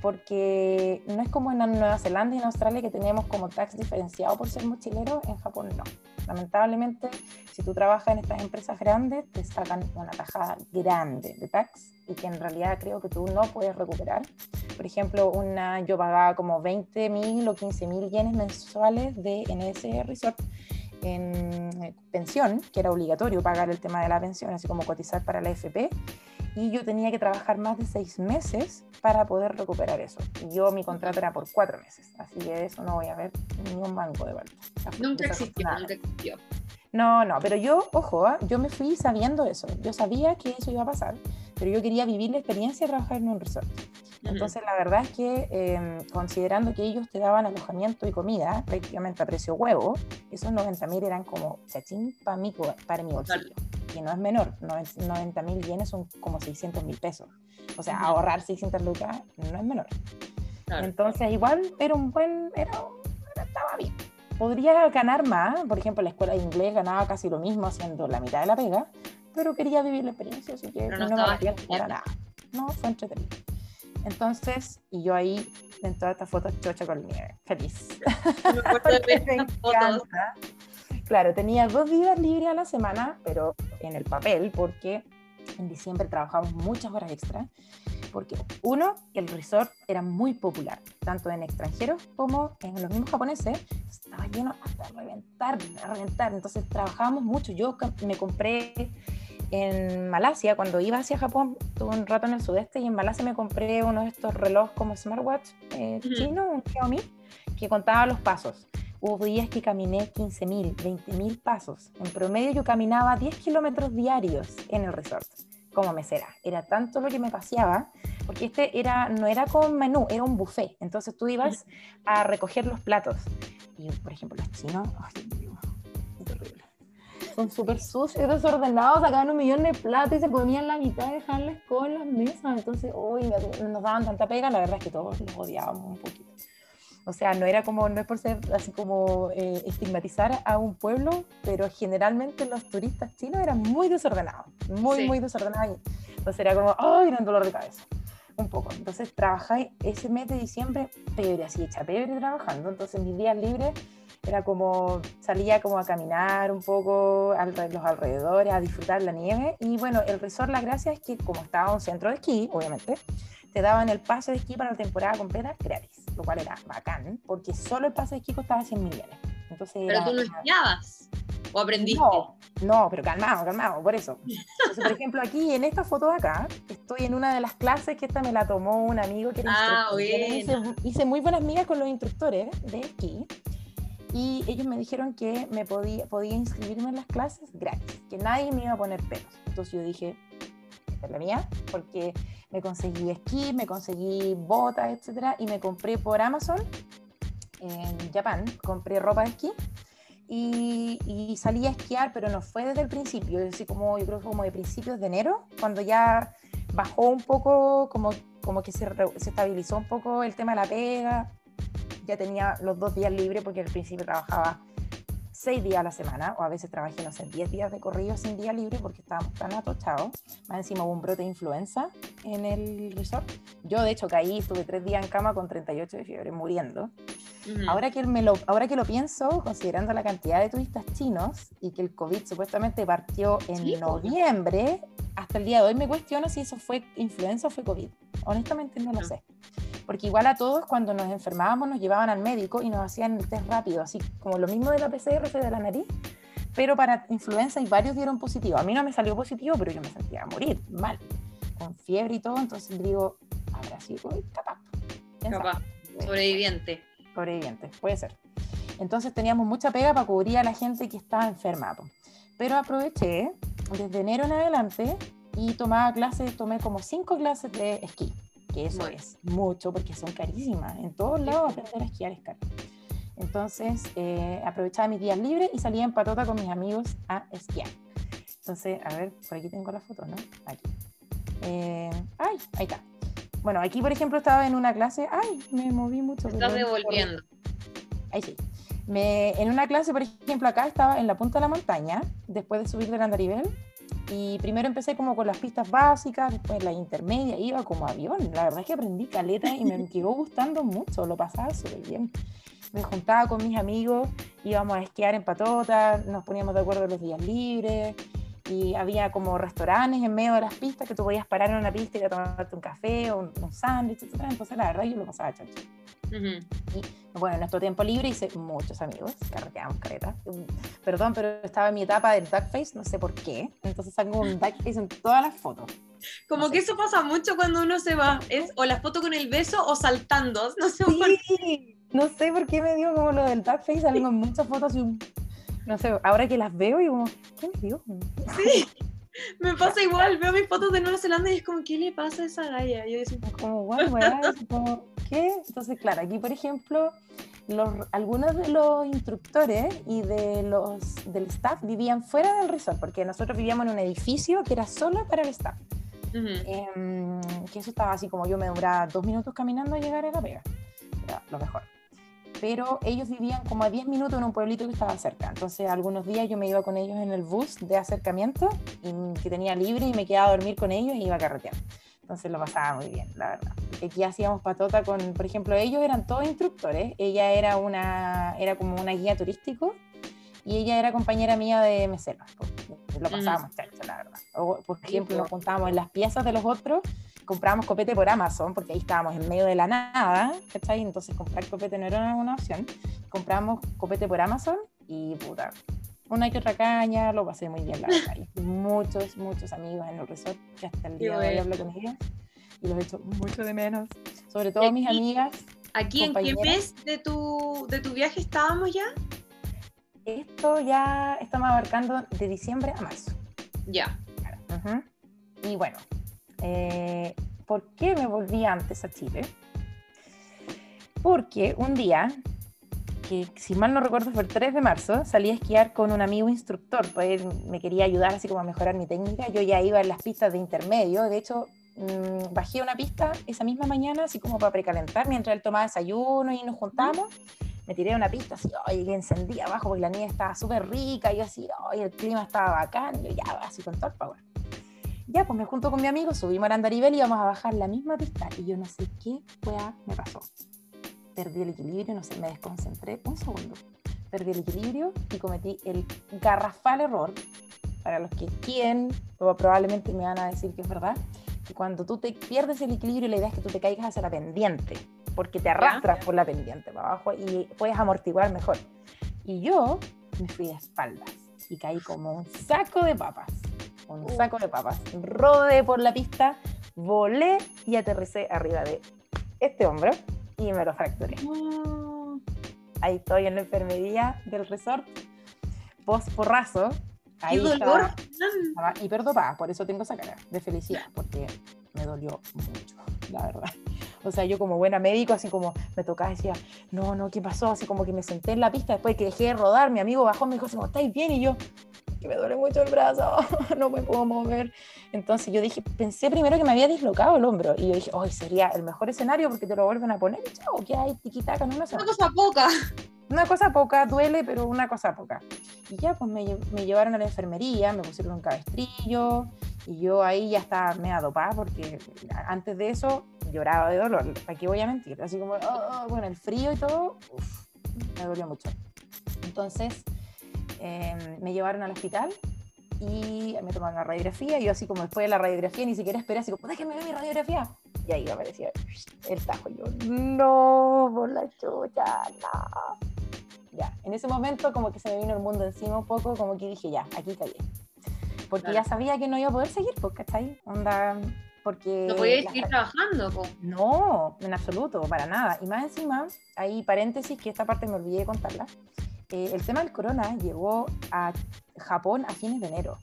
porque no es como en Nueva Zelanda y en Australia que tenemos como tax diferenciado por ser mochilero, en Japón no. Lamentablemente, si tú trabajas en estas empresas grandes, te sacan una tajada grande de tax y que en realidad creo que tú no puedes recuperar. Por ejemplo, una, yo pagaba como 20 mil o 15 mil yenes mensuales de, ese resort en eh, pensión, que era obligatorio pagar el tema de la pensión, así como cotizar para la AFP, y yo tenía que trabajar más de seis meses para poder recuperar eso. Y yo mi contrato era por cuatro meses, así que eso no voy a ver ni un banco de vuelta. Nunca existió, nunca existió. No, no, pero yo, ojo, ¿ah? yo me fui sabiendo eso. Yo sabía que eso iba a pasar, pero yo quería vivir la experiencia de trabajar en un resort. Entonces, la verdad es que eh, considerando que ellos te daban alojamiento y comida prácticamente a precio huevo, esos 90 mil eran como chachín para mi, para mi bolsillo, que no es menor. 90 mil yenes son como 600 mil pesos. O sea, Ujú. ahorrar 600 lucas no es menor. Claro. Entonces, igual era un buen. Era, estaba bien. Podría ganar más, por ejemplo, la escuela de inglés ganaba casi lo mismo haciendo la mitad de la pega, pero quería vivir la experiencia, así que Pero no no, me arrepiento para nada. No, fue entretenido. Entonces, y yo ahí en todas estas fotos chocha con nieve, feliz. [laughs] [laughs] Me Me encanta. Claro, tenía dos días libres a la semana, pero en el papel, porque en diciembre trabajamos muchas horas extra. Porque, uno, el resort era muy popular, tanto en extranjeros como en los mismos japoneses. Estaba lleno hasta reventar, a reventar. Entonces trabajábamos mucho. Yo me compré en Malasia, cuando iba hacia Japón, tuve un rato en el sudeste y en Malasia me compré uno de estos relojes como smartwatch eh, Ujú. chino, un Xiaomi, que contaba los pasos. Hubo días que caminé 15.000, 20.000 pasos. En promedio yo caminaba 10 kilómetros diarios en el resort como mesera. Era tanto lo que me paseaba, porque este era, no era con menú, era un buffet. Entonces tú ibas a recoger los platos. Y, por ejemplo, los chinos, ay, Son súper sucios, desordenados, sacaban un millón de platos y se comían la mitad y dejarles con las mesas. Entonces, uy, nos daban tanta pega, la verdad es que todos los odiábamos un poquito. O sea, no era como, no es por ser así como eh, estigmatizar a un pueblo, pero generalmente los turistas chinos eran muy desordenados, muy, Sí. muy desordenados. Entonces era como, ¡ay, era un dolor de cabeza! Un poco. Entonces trabajé ese mes de diciembre, pebre, así hecha pebre trabajando. Entonces mis días libres era como, salía como a caminar un poco a los alrededores, a disfrutar la nieve. Y bueno, el resort, la gracia es que como estaba un centro de esquí, obviamente, te daban el pase de esquí para la temporada completa gratis, lo cual era bacán, porque solo el pase de esquí costaba 100 millones. Entonces Pero era- tú no esquiabas. ¿O aprendiste? no, no, pero calmado, calmado, por eso. Entonces, por ejemplo, aquí en esta foto de acá, estoy en una de las clases que esta me la tomó un amigo que era Ah, instructor. Hice, hice muy buenas migas con los instructores de esquí y ellos me dijeron que me podía, podía inscribirme en las clases gratis, que nadie me iba a poner pelos. Entonces yo dije, esta es la mía, porque me conseguí esquí, me conseguí botas, etcétera, y me compré por Amazon en Japón, compré ropa de esquí y, y salí a esquiar, pero no fue desde el principio, decir, como yo creo que como de principios de enero, cuando ya bajó un poco, como, como que se, se estabilizó un poco el tema de la pega, ya tenía los dos días libres porque al principio trabajaba seis días a la semana, o a veces trabajé, no sé, 10 días de corrido sin día libre porque estábamos tan atochados. Más encima hubo un brote de influenza en el resort. Yo, de hecho, caí, estuve tres días en cama con 38 de fiebre, muriendo. Ahora que, me lo, ahora que lo pienso, considerando la cantidad de turistas chinos y que el COVID supuestamente partió en Sí, noviembre, hasta el día de hoy me cuestiono si eso fue influenza o fue COVID. Honestamente no lo sé. Porque igual a todos cuando nos enfermábamos nos llevaban al médico y nos hacían el test rápido, así como lo mismo de la PCR de la nariz, pero para influenza y varios dieron positivo. A mí no me salió positivo, pero yo me sentía a morir, mal, con fiebre y todo, entonces digo, habrá sido COVID, capaz. Capaz. Sobreviviente. Sobrevivientes, puede ser. Entonces teníamos mucha pega para cubrir a la gente que estaba enferma. Pero aproveché desde enero en adelante y tomaba clases, tomé como cinco clases de esquí, que eso Bueno. es mucho porque son carísimas. En todos lados aprender a esquiar es caro. Entonces eh, aprovechaba mis días libres y salía en patota con mis amigos a esquiar. Entonces, a ver, por aquí tengo la foto, ¿no? Aquí. Eh, ay, ahí está. Bueno, aquí por ejemplo estaba en una clase. Ay, me moví mucho. Estás devolviendo. Ahí sí. Me, en una clase, por ejemplo, acá estaba en la punta de la montaña, después de subir del andarivel, y primero empecé como con las pistas básicas, después la intermedia, iba como avión. La verdad es que aprendí caleta y me quedó gustando mucho, lo pasaba súper bien. Me juntaba con mis amigos, íbamos a esquiar en patota, nos poníamos de acuerdo los días libres, y había como restaurantes en medio de las pistas que tú podías parar en una pista y ir a tomarte un café o un, un sándwich, etc. Entonces, la verdad, yo lo pasaba chacho. Ujú. Bueno, en nuestro tiempo libre hice muchos amigos, carreteamos careta. Um, Perdón, pero estaba en mi etapa del duckface, no sé por qué. Entonces saco un duckface en todas las fotos. Como No que sé. eso pasa mucho cuando uno se va. Es o la foto con el beso o saltando. [laughs] No sé por qué. Sí, no sé por qué me dio como lo del duckface, salgo en muchas fotos y un- no sé, ahora que las veo y como, ¿qué me dio? Sí. Me pasa igual. Veo mis fotos de Nueva Zelanda y es como, ¿qué le pasa a esa galla? Yo decía, Como, guau, weá, [laughs] como, ¿qué? Entonces, claro, aquí por ejemplo, los, algunos de los instructores y de los, del staff vivían fuera del resort, porque nosotros vivíamos en un edificio que era solo para el staff. Em, que eso estaba así como yo me demoraba dos minutos caminando a llegar a la pega. Era lo mejor. Pero ellos vivían como a 10 minutos en un pueblito que estaba cerca. Entonces, algunos días yo me iba con ellos en el bus de acercamiento y que tenía libre y me quedaba a dormir con ellos y iba a carretear. Entonces lo pasaba muy bien, la verdad. Aquí hacíamos patota con, por ejemplo, ellos eran todos instructores. Ella era, una, era como una guía turístico y ella era compañera mía de meseros. Lo pasábamos chacho, la verdad. O, por ejemplo, nos juntábamos en las piezas de los otros comprábamos copete por Amazon, porque ahí estábamos en medio de la nada, ¿cachai? Entonces comprar copete no era una opción. Compramos copete por Amazon y puta, una que otra caña, lo pasé muy bien, la [laughs] verdad. Y muchos, muchos amigos en el resort que hasta el día de hoy hablo con ellos y los he hecho mucho de menos. Sobre todo mis amigas. ¿Aquí en qué mes de tu, de tu viaje estábamos ya? Esto ya estamos abarcando de diciembre a marzo. Ya. Y bueno, eh, ¿por qué me volví antes a Chile? Porque un día, que si mal no recuerdo fue el 3 de marzo, salí a esquiar con un amigo instructor, pues él me quería ayudar así como a mejorar mi técnica. Yo ya iba en las pistas de intermedio, de hecho mmm, bajé una pista esa misma mañana así como para precalentar mientras él tomaba desayuno y nos juntamos. Me tiré una pista así, ay, que encendía abajo porque la nieve estaba súper rica y yo así, ay, el clima estaba bacán, y yo ya, así con todo el power. Ya, pues me junto con mi amigo, subimos a Andarivel y íbamos a bajar la misma pista. Y yo no sé qué me pasó. Perdí el equilibrio, no sé, me desconcentré un segundo. Perdí el equilibrio y cometí el garrafal error. Para los que quieren, o probablemente me van a decir que es verdad, que cuando tú te pierdes el equilibrio, la idea es que tú te caigas hacia la pendiente, porque te arrastras por la pendiente para abajo y puedes amortiguar mejor. Y yo me fui de espaldas y caí como un saco de papas un saco de papas. Rodé por la pista, volé y aterricé arriba de este hombro y me lo fracturé. Ahí estoy en la enfermería del resort, post porrazo. Ahí ¿Qué dolor? Estaba, hiperdopada, por eso tengo esa cara de felicidad, porque me dolió mucho, la verdad. O sea, yo como buena médico, así como me tocaba, decía, no, no, ¿qué pasó? Así como que me senté en la pista después que dejé de rodar, mi amigo bajó, me dijo, ¿estáis bien? Y yo, que me duele mucho el brazo, [laughs] no me puedo mover. Entonces yo dije, pensé primero que me había dislocado el hombro y yo dije, hoy sería el mejor escenario porque te lo vuelven a poner y chao, que hay tiquitaca, no Una cosa poca. Una cosa poca, duele, pero una cosa poca. Y ya, pues me, me llevaron a la enfermería, me pusieron un cabestrillo y yo ahí ya estaba media dopada porque antes de eso lloraba de dolor, ¿para qué voy a mentir? Así como, oh, bueno, el frío y todo, me dolió mucho. Entonces, Em, me llevaron al hospital y me tomaron la radiografía. Y yo, así como después de la radiografía, ni siquiera esperé, así como, déjenme ver mi radiografía. Y ahí aparecía el tajo. Y yo, no, por la chucha, no. Ya, en ese momento, como que se me vino el mundo encima un poco, como que dije, ya, aquí caí. Porque ya sabía que no iba a poder seguir, pues, ¿cachai? Onda, porque... ¿No podías seguir trabajando? Po? No, en absoluto, para nada. Y más encima, hay paréntesis, que esta parte me olvidé de contarla. Eh, el tema del corona llegó a Japón a fines de enero,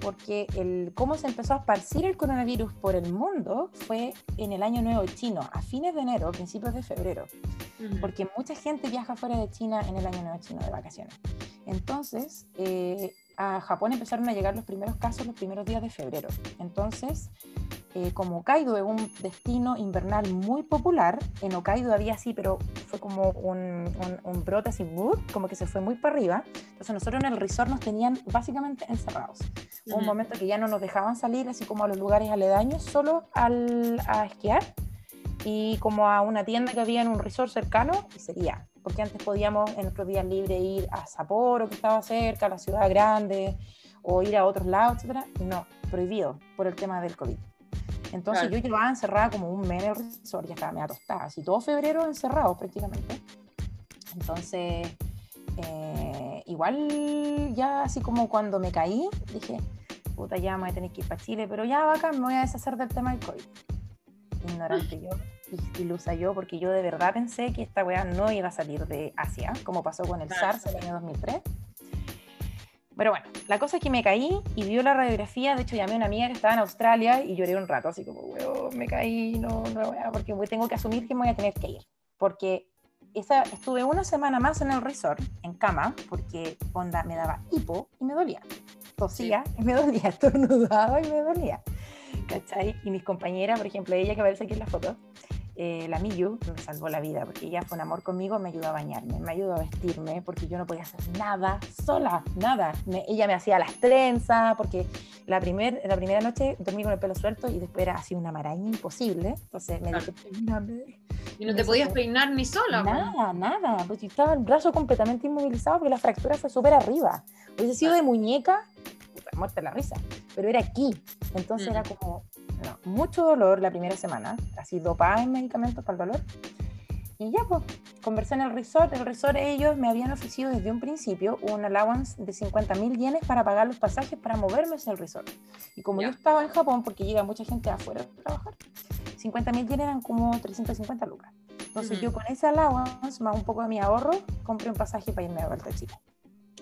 porque el, cómo se empezó a esparcir el coronavirus por el mundo fue en el año nuevo chino, a fines de enero, principios de febrero, porque mucha gente viaja fuera de China en el año nuevo chino de vacaciones. Entonces, eh, a Japón empezaron a llegar los primeros casos los primeros días de febrero. Entonces, eh, como Hokkaido es un destino invernal muy popular, en Hokkaido había así, pero fue como un, un, brote así, como que se fue muy para arriba. Entonces nosotros en el resort nos tenían básicamente encerrados. un momento que ya no nos dejaban salir así como a los lugares aledaños, solo al, a esquiar y como a una tienda que había en un resort cercano y sería. Porque antes podíamos en nuestros días libres ir a Sapporo, que estaba cerca, a la ciudad grande, o ir a otros lados, etc. No, prohibido por el tema del COVID. Entonces yo llevaba encerrada como un mes en el resort, ya estaba medio tostada, así todo febrero encerrado prácticamente. Entonces, eh, igual ya así como cuando me caí, dije, puta, ya me voy a tener que ir para Chile, pero ya acá me voy a deshacer del tema del COVID. Ignorante yo, ilusa yo, porque yo de verdad pensé que esta weá no iba a salir de Asia, como pasó con el SARS en el año 2003 pero bueno, la cosa es que me caí y vio la radiografía. De hecho, llamé a una amiga que estaba en Australia y lloré un rato, así como, weón, me caí, no, no, porque tengo que asumir que me voy a tener que ir. Porque esa, estuve una semana más en el resort, en cama, porque onda me daba hipo y me dolía. Tosía y me dolía, [laughs] estornudaba y me dolía. ¿Cachai? Y mis compañeras, por ejemplo, ella que aparece aquí en la foto, eh, la Miyu, me salvó la vida, porque ella fue un amor conmigo, me ayudó a bañarme, me ayudó a vestirme, porque yo no podía hacer nada sola, nada. ella me hacía las trenzas, porque la, primer, la primera noche dormí con el pelo suelto y después era así una maraña imposible. Entonces me dije, Y no te podías peinar ni sola. Nada, nada, porque estaba el brazo completamente inmovilizado porque la fractura fue súper arriba. Hubiese sido de muñeca, muerte la risa, pero era aquí. Entonces era como, mucho dolor la primera semana, así dopada en medicamentos para el dolor. Y ya, pues, conversé en el resort. El resort, ellos me habían ofrecido desde un principio un allowance de 50 mil yenes para pagar los pasajes para moverme hacia el resort. Y como yo estaba en Japón, porque llega mucha gente afuera a trabajar, 50 mil yenes eran como 350 lucas. Entonces, yo con ese allowance, más un poco de mi ahorro, compré un pasaje para irme a vuelta a Chile.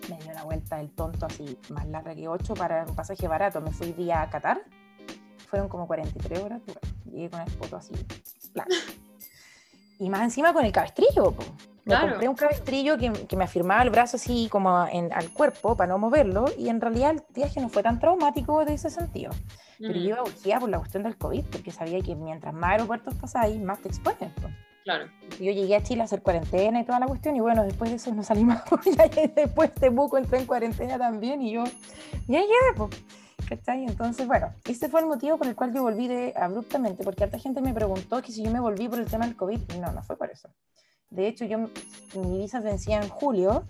Me dio la vuelta el tonto así, más larga que 8 para un pasaje barato. Me fui vía Qatar fueron como 43 horas, llegué con el foto así, Y más encima con el cabestrillo, Me compré un cabestrillo que, que, me afirmaba el brazo así como en, al cuerpo para no moverlo y en realidad el viaje no fue tan traumático de ese sentido. Pero yo iba urgida por la cuestión del COVID porque sabía que mientras más aeropuertos pasáis, más te expones. Claro. Yo llegué a Chile a hacer cuarentena y toda la cuestión y bueno, después de eso no salí más. [laughs] después de buco entré en cuarentena también y yo ya llegué, pues. ¿Cachai? Entonces, bueno, ese fue el motivo por el cual yo volví de, abruptamente, porque harta gente me preguntó que si yo me volví por el tema del COVID, no, no fue por eso. De hecho, yo, mi visa vencía en julio,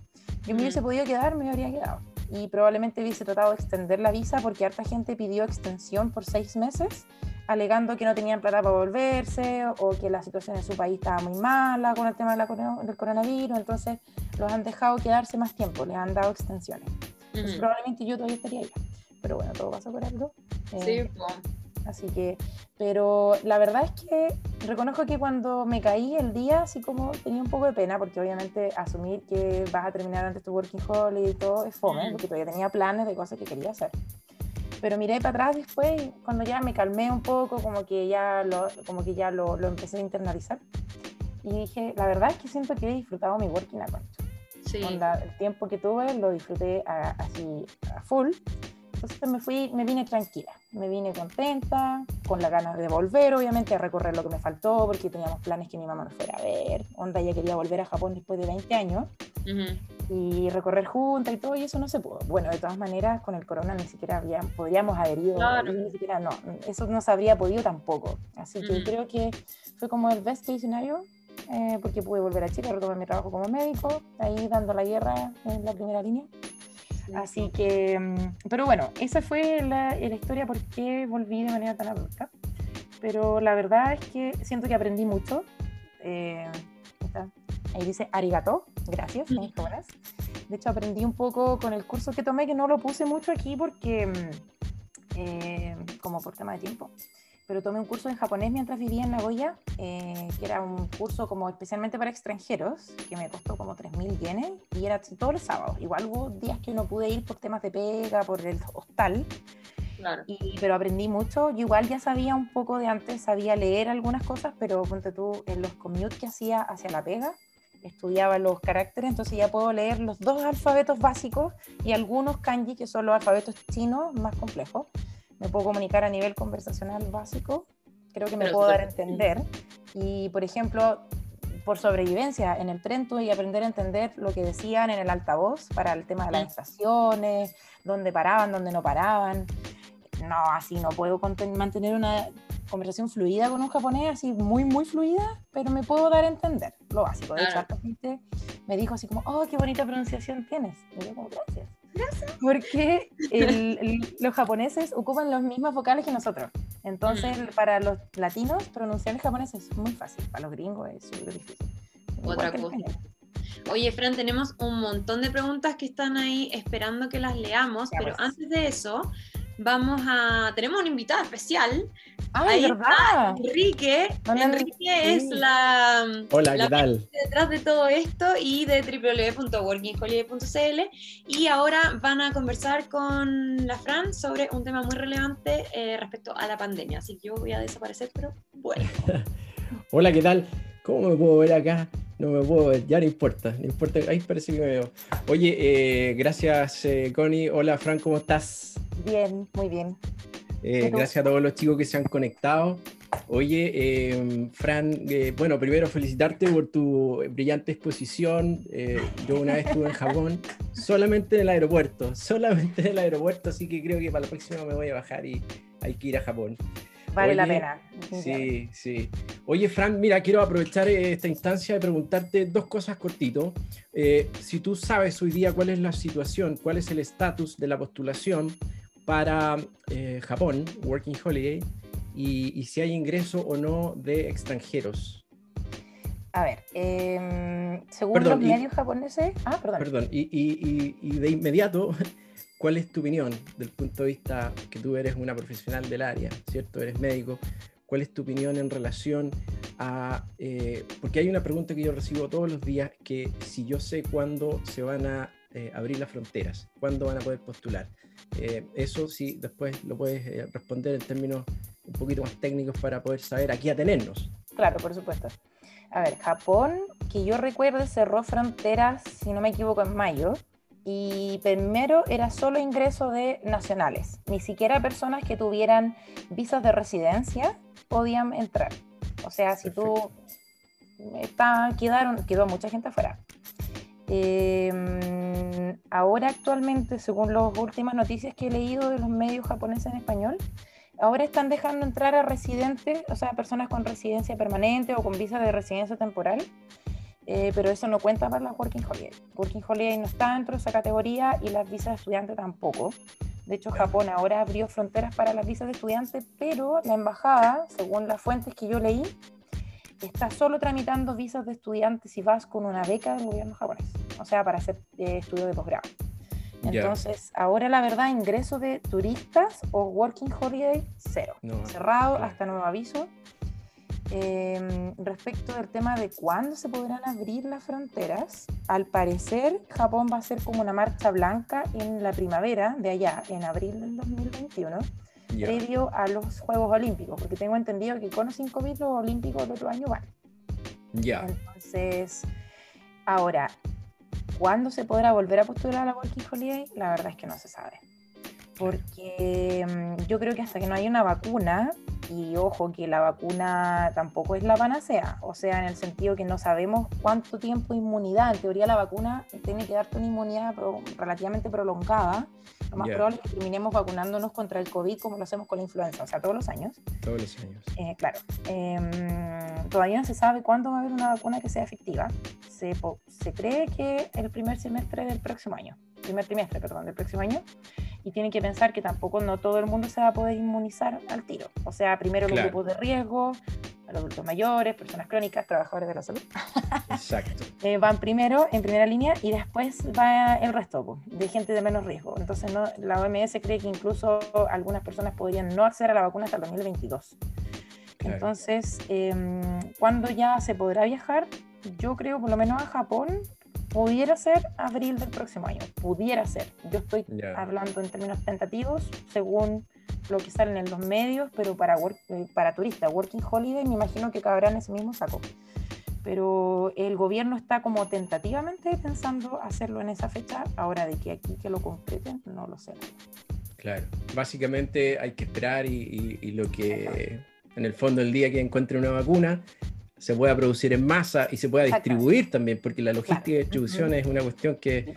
yo me hubiese podido quedar, me habría quedado. Y probablemente hubiese tratado de extender la visa porque harta gente pidió extensión por seis meses, alegando que no tenían plata para volverse o que la situación en su país estaba muy mala con el tema de la, del coronavirus, entonces los han dejado quedarse más tiempo, les han dado extensiones. probablemente yo todavía estaría allá pero bueno, todo pasó por algo. Eh, sí, Así que, pero la verdad es que reconozco que cuando me caí el día, así como tenía un poco de pena, porque obviamente asumir que vas a terminar antes tu working holiday y todo es fome, porque todavía tenía planes de cosas que quería hacer. Pero miré para atrás después y cuando ya me calmé un poco, como que ya lo, como que ya lo, lo empecé a internalizar. Y dije, la verdad es que siento que he disfrutado mi working a Sí. el tiempo que tuve lo disfruté así a full entonces me fui, me vine tranquila, me vine contenta, con la ganas de volver, obviamente, a recorrer lo que me faltó, porque teníamos planes que mi mamá nos fuera a ver. Onda, ella quería volver a Japón después de 20 años y recorrer juntas y todo, y eso no se pudo. Bueno, de todas maneras, con el corona ni siquiera había, podríamos haber ido, ni siquiera, no, eso no se habría podido tampoco. Así que creo que fue como el best case scenario eh, porque pude volver a Chile, retomar mi trabajo como médico, ahí dando la guerra en la primera línea. Así que, mm, pero bueno, esa fue la, la historia por qué volví de manera tan abrupta. Pero la verdad es que siento que aprendí mucho. Eh, ahí dice arigato, gracias, De hecho, aprendí un poco con el curso que tomé, que no lo puse mucho aquí porque, mm, eh, como por tema de tiempo pero tomé un curso en japonés mientras vivía en Nagoya, eh, que era un curso como especialmente para extranjeros, que me costó como 3.000 yenes, y era todos los sábados. Igual hubo días que no pude ir por temas de pega, por el hostal, claro. y, pero aprendí mucho. Yo igual ya sabía un poco de antes, sabía leer algunas cosas, pero ponte tú, en los commutes que hacía hacia la pega, estudiaba los caracteres, entonces ya puedo leer los dos alfabetos básicos y algunos kanji, que son los alfabetos chinos más complejos me puedo comunicar a nivel conversacional básico, creo que me puedo dar a entender. Y, por ejemplo, por sobrevivencia, en el tren tuve que aprender a entender lo que decían en el altavoz para el tema de las estaciones, dónde paraban, dónde no paraban. No, así no puedo mantener una conversación fluida con un japonés, así muy, muy fluida, pero me puedo dar a entender lo básico. De hecho, gente me dijo así como, oh, qué bonita pronunciación tienes. Y yo como, gracias. Porque los japoneses ocupan las mismas vocales que nosotros. Entonces, mm. para los latinos, pronunciar el japonés es muy fácil. Para los gringos es súper difícil. Otra cosa. Oye, Fran, tenemos un montón de preguntas que están ahí esperando que las leamos, pero pues. antes de eso, vamos a. Tenemos una invitada especial. ¡Ay, verdad! Enrique. Enrique es la. Hola, ¿qué tal? Detrás de todo esto y de www.workingholiday.cl. Y ahora van a conversar con la Fran sobre un tema muy relevante eh, respecto a la pandemia. Así que yo voy a desaparecer, pero bueno. [laughs] Hola, ¿qué tal? ¿Cómo me puedo ver acá? No me puedo ver, ya no importa, no importa, ahí parece que me veo. Oye, eh, gracias eh, Connie, hola Fran, ¿cómo estás? Bien, muy bien. Eh, gracias a todos los chicos que se han conectado. Oye, Fran, bueno, primero felicitarte por tu brillante exposición. Yo una vez estuve en Japón, [laughs] solamente en el aeropuerto, solamente en el aeropuerto, así que creo que para la próxima me voy a bajar y hay que ir a Japón. Vale la pena. Sí, sí. Oye, Fran, mira, quiero aprovechar eh, esta instancia de preguntarte dos cosas cortito. si tú sabes hoy día cuál es la situación, cuál es el estatus de la postulación para Japón, Working Holiday, y, si hay ingreso o no de extranjeros. A ver, em, según los medios japoneses. Ah, perdón. Perdón, y, de inmediato, ¿cuál es tu opinión del punto de vista que tú eres una profesional del área, ¿cierto? Eres médico. ¿Cuál es tu opinión en relación a.? Eh, porque hay una pregunta que yo recibo todos los días: que si yo sé cuándo se van a eh, abrir las fronteras, cuándo van a poder postular. Eh, eso sí, después lo puedes responder en términos un poquito más técnicos para poder saber a qué atenernos. Claro, por supuesto. A ver, Japón, que yo recuerde, cerró fronteras, si no me equivoco, en mayo. Y primero era solo ingreso de nacionales. Ni siquiera personas que tuvieran visas de residencia podían entrar. O sea, si tú está, quedaron, quedó mucha gente afuera. Em, ahora actualmente, según las últimas noticias que he leído de los medios japoneses en español, ahora están dejando entrar a residentes, o sea, personas con residencia permanente o con visa de residencia temporal, eh, pero eso no cuenta para las Working Holiday. Working Holiday no está dentro de esa categoría y las visas de estudiante tampoco. De hecho, Japón ahora abrió fronteras para las visas de estudiante, pero la embajada, según las fuentes que yo leí, está solo tramitando visas de estudiante si vas con una beca del gobierno japonés, o sea, para hacer eh, estudio de posgrado. Entonces, ahora la verdad, ingreso de turistas o working holiday, cero. Cerrado hasta nuevo aviso. Em, respecto del tema de cuándo se podrán abrir las fronteras, al parecer Japón va a ser como una marcha blanca en la primavera de allá, en abril del 2021, previo a los Juegos Olímpicos, porque tengo entendido que con sin COVID los Olímpicos del otro año van. Ya. Entonces, ahora, ¿Cuándo se podrá volver a postular a la Working Holiday? La verdad es que no se sabe. Porque mm, yo creo que hasta que no haya una vacuna, y ojo que la vacuna tampoco es la panacea, o sea, en el sentido que no sabemos cuánto tiempo inmunidad, en teoría la vacuna tiene que darte una inmunidad relativamente prolongada, lo más probable es que terminemos vacunándonos contra el COVID como lo hacemos con la influenza, o sea, todos los años. Todos los años. Eh, claro. Em, todavía no se sabe cuándo va a haber una vacuna que sea efectiva. Se, se cree que el primer semestre del próximo año, primer trimestre, perdón, del próximo año, y tienen que pensar que tampoco no todo el mundo se va a poder inmunizar al tiro. O sea, primero los grupos de riesgo, los adultos mayores, personas crónicas, trabajadores de la salud. Exacto. [laughs] Eh, van primero en primera línea y después va el resto de gente de menos riesgo. Entonces no, la OMS cree que incluso algunas personas podrían no acceder a la vacuna hasta el 2022. Entonces, eh, ¿cuándo ya se podrá viajar? Yo creo por lo menos a Japón pudiera ser abril del próximo año, pudiera ser. Yo estoy hablando en términos tentativos, según lo que sale en los medios, pero para, eh, para turistas, Working Holiday, me imagino que cabrán ese mismo saco. Pero el gobierno está como tentativamente pensando hacerlo en esa fecha, ahora de que aquí que lo concreten, no lo sé. Claro, básicamente hay que esperar y, y lo que en el fondo el día que encuentre una vacuna se pueda producir en masa y se pueda distribuir también, porque la logística de distribución es una cuestión que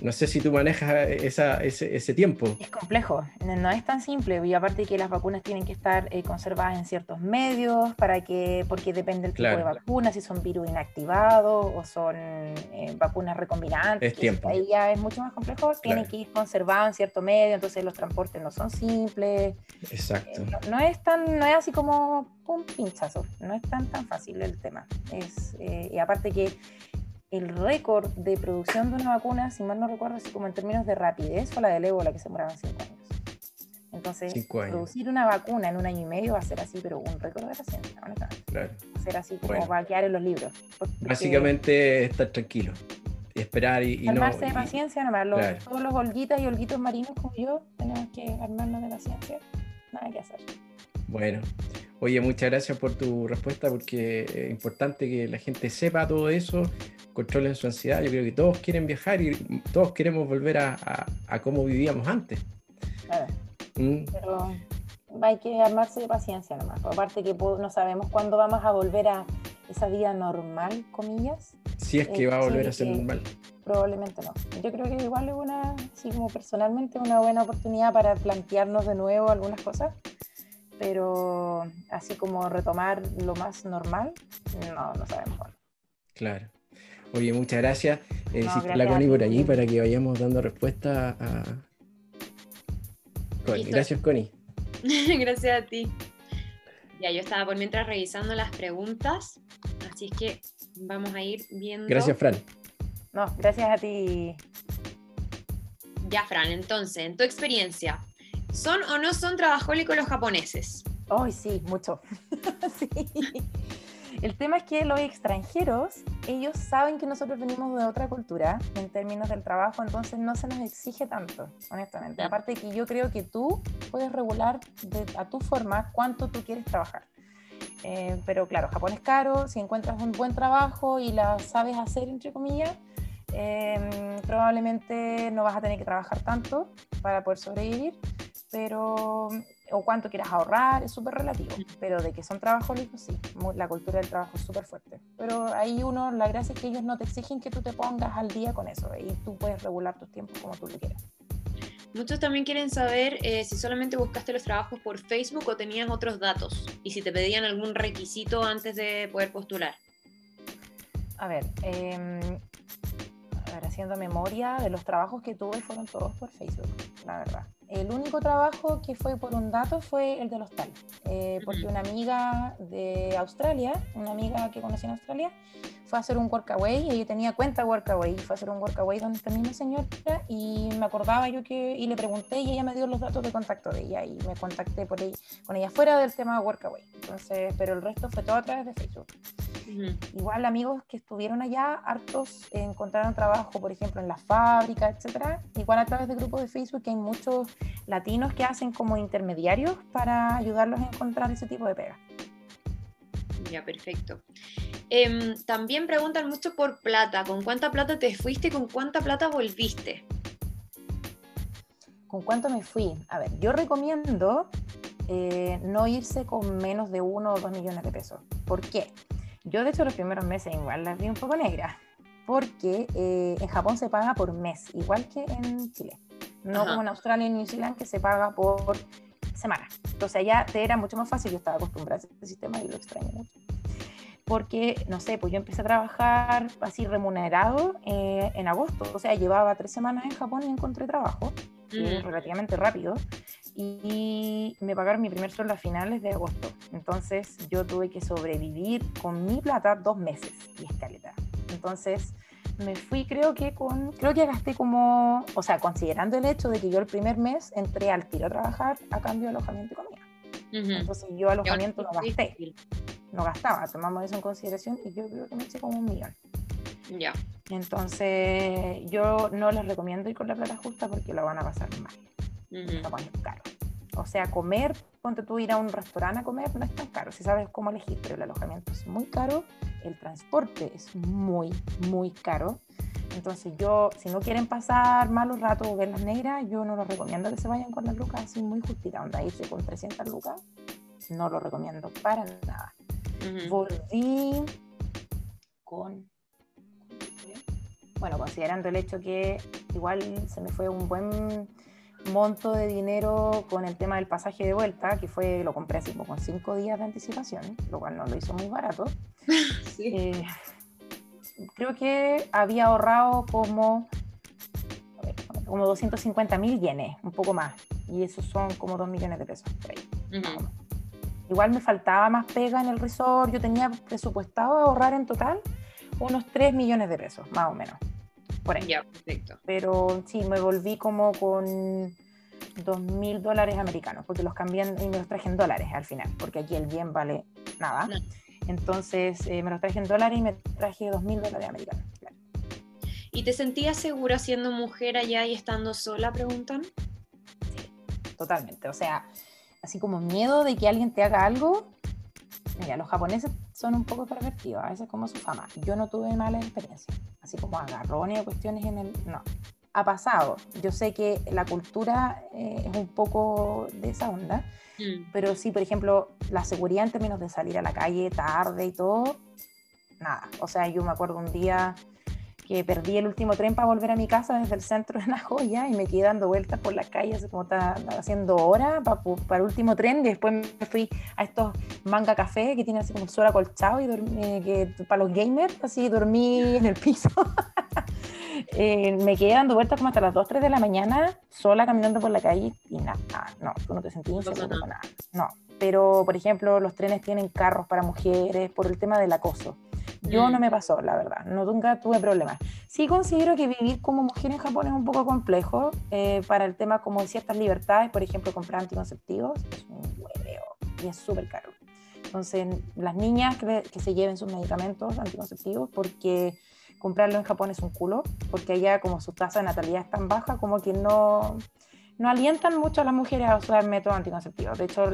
no sé si tú manejas esa, ese, ese, tiempo. Es complejo, no es tan simple, y aparte que las vacunas tienen que estar eh, conservadas en ciertos medios, para que, porque depende del tipo de vacuna, si son virus inactivados o son eh, vacunas recombinantes. Es tiempo. Ahí ya es mucho más complejo, tienen que ir conservadas en cierto medio, entonces los transportes no son simples. Exacto. Eh, no, es tan, no es así como un pinchazo, no es tan tan fácil el tema. Es, y aparte que el récord de producción de una vacuna, si mal no recuerdo, así como en términos de rapidez, fue la del ébola que se demoraron cinco años. Entonces, producir una vacuna en un año y medio va a ser así, pero un récord de la ciencia, Claro. Va a ser así como va a quedar en los libros. Básicamente estar tranquilo, esperar y, y Armarse de paciencia, nomás. Todos los holguitas y holguitos marinos como yo tenemos que armarnos de paciencia. Nada que hacer. Bueno, oye, muchas gracias por tu respuesta porque es importante que la gente sepa todo eso, controlen su ansiedad. Yo creo que todos quieren viajar y todos queremos volver a, a, cómo vivíamos antes. Claro. ¿Mm? Pero hay que armarse de paciencia nomás. Aparte que no sabemos cuándo vamos a volver a esa vida normal, comillas. Si es que va a eh, volver a ser normal. Probablemente no. Yo creo que igual es una, así como personalmente, una buena oportunidad para plantearnos de nuevo algunas cosas pero así como retomar lo más normal, no, no sabemos. Claro. Oye, muchas gracias. Eh, la Connie por allí para que vayamos dando respuesta a. Connie. Gracias, Connie. [laughs] gracias a ti. Ya, yo estaba por mientras revisando las preguntas, así es que vamos a ir viendo. Gracias, Fran. No, gracias a ti. Ya, Fran, entonces, en tu experiencia, ¿son o no son trabajólicos los japoneses? Ay, sí, mucho. [laughs] sí. El tema es que los extranjeros, ellos saben que nosotros venimos de otra cultura en términos del trabajo, entonces no se nos exige tanto, honestamente. Aparte que yo creo que tú puedes regular a tu forma cuánto tú quieres trabajar. Eh, pero claro, Japón es caro, si encuentras un buen trabajo y la sabes hacer, entre comillas, em, probablemente no vas a tener que trabajar tanto para poder sobrevivir, pero o cuánto quieras ahorrar, es súper relativo, pero de que son trabajólicos, sí, la cultura del trabajo es súper fuerte. Pero ahí uno, la gracia es que ellos no te exigen que tú te pongas al día con eso y tú puedes regular tus tiempos como tú lo quieras. Muchos también quieren saber eh, si solamente buscaste los trabajos por Facebook o tenías otros datos y si te pedían algún requisito antes de poder postular. A ver, eh, haciendo memoria de los trabajos que tuve fueron todos por Facebook, la verdad. El único trabajo que fue por un dato fue el del hostal, eh, porque una amiga de Australia, una amiga que conocí en Australia, fue a hacer un workaway, y ella tenía cuenta workaway, fue a hacer un workaway donde está misma señora y me acordaba yo que, y le pregunté y ella me dio los datos de contacto de ella y me contacté por ella, con ella fuera del tema workaway, entonces, pero el resto fue todo a través de Facebook. Igual amigos que estuvieron allá, hartos encontraron trabajo, por ejemplo, en la fábrica, etcétera. Igual a través de grupos de Facebook que hay muchos latinos que hacen como intermediarios para ayudarlos a encontrar ese tipo de pega. Ya, perfecto. Em, también preguntan mucho por plata. ¿Con cuánta plata te fuiste y con cuánta plata volviste? ¿Con cuánto me fui? A ver, yo recomiendo eh, no irse con menos de uno o dos millones de pesos. ¿Por qué? Yo de hecho los primeros meses igual las vi un poco negras, porque eh, en Japón se paga por mes, igual que en Chile. No como en Australia y New Zealand que se paga por semana. Entonces allá te era mucho más fácil, yo estaba acostumbrada a este sistema y lo extraño mucho. Porque, no sé, pues yo empecé a trabajar así remunerado eh, en agosto, o sea, llevaba tres semanas en Japón y encontré trabajo, relativamente rápido, y me pagaron mi primer sueldo a finales de agosto. Entonces yo tuve que sobrevivir con mi plata dos meses y escaleta. Entonces me fui creo que con, creo que gasté como, o sea, considerando el hecho de que yo el primer mes entré al tiro a trabajar a cambio de alojamiento y comida. Entonces yo alojamiento no gasté, no gastaba, tomamos eso en consideración y yo creo que me eché como un millón. Ya. Entonces yo no les recomiendo ir con la plata justa porque lo van a pasar mal caro. O sea, comer, ponte tú ir a un restaurante a comer, no es tan caro, si sabes cómo elegir, pero el alojamiento es muy caro, el transporte es muy, muy caro. Entonces yo, si no quieren pasar malos ratos o ver las negras, yo no los recomiendo que se vayan con las lucas así muy justitas, onda irse con 300 lucas, no lo recomiendo para nada. Volví con, bueno, considerando el hecho que igual se me fue un buen monto de dinero con el tema del pasaje de vuelta, que fue, lo compré así como con cinco días de anticipación, lo cual no lo hizo muy barato. [laughs] Eh, creo que había ahorrado como, como 250 mil yenes, un poco más, y esos son como 2 millones de pesos. Igual me faltaba más pega en el resort, yo tenía presupuestado ahorrar en total unos 3 millones de pesos, más o menos por ahí. Ya, perfecto. Pero sí, me volví como con dos mil dólares americanos, porque los cambié y me los traje en dólares al final, porque aquí el bien vale nada. Entonces eh, me los traje en dólares y me traje dos mil dólares americanos. ¿Y te sentías segura siendo mujer allá y estando sola, preguntan? Sí, totalmente. O sea, así como miedo de que alguien te haga algo. Mira, los japoneses son un poco pervertidos, a veces como su fama. Yo no tuve malas experiencias así como agarrones o cuestiones en el... No, ha pasado. Yo sé que la cultura eh, es un poco de esa onda, mm. pero sí, por ejemplo, la seguridad en términos de salir a la calle tarde y todo, nada. O sea, yo me acuerdo un día que perdí el último tren para volver a mi casa desde el centro de La Joya y me quedé dando vueltas por las calles como estaba haciendo hora para, para, el último tren y después me fui a estos manga café que tienen así como suelo acolchado y dormí, que, para los gamers, así dormí en el piso. [laughs] Eh, me quedé dando vueltas como hasta las 2, 3 de la mañana, sola caminando por la calle y nada, no, tú no te sentís inseguro con nada. No, pero por ejemplo, los trenes tienen carros para mujeres por el tema del acoso. Yo no mm. me pasó, la verdad, no, nunca tuve problemas. Sí considero que vivir como mujer en Japón es un poco complejo eh, para el tema como ciertas libertades, por ejemplo, comprar anticonceptivos es un hueveo y es súper caro. Entonces, las niñas que, que se lleven sus medicamentos anticonceptivos porque comprarlo en Japón es un culo, porque allá como su tasa de natalidad es tan baja, como que no, no alientan mucho a las mujeres a usar métodos anticonceptivos. De hecho,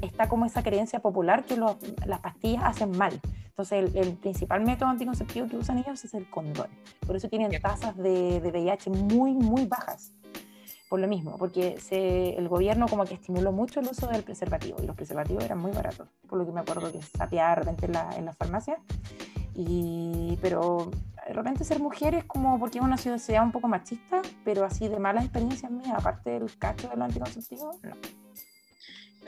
está como esa creencia popular que las pastillas hacen mal. Entonces, el, principal método anticonceptivo que usan ellos es el condón. Por eso tienen tasas de, de VIH muy, muy bajas por lo mismo, porque se, el gobierno como que estimuló mucho el uso del preservativo y los preservativos eran muy baratos, por lo que me acuerdo que sapeaba de repente en la, en la farmacia y, pero de repente ser mujer es como porque es una sociedad un poco machista, pero así de malas experiencias mías, aparte del cacho del anticonceptivo, no.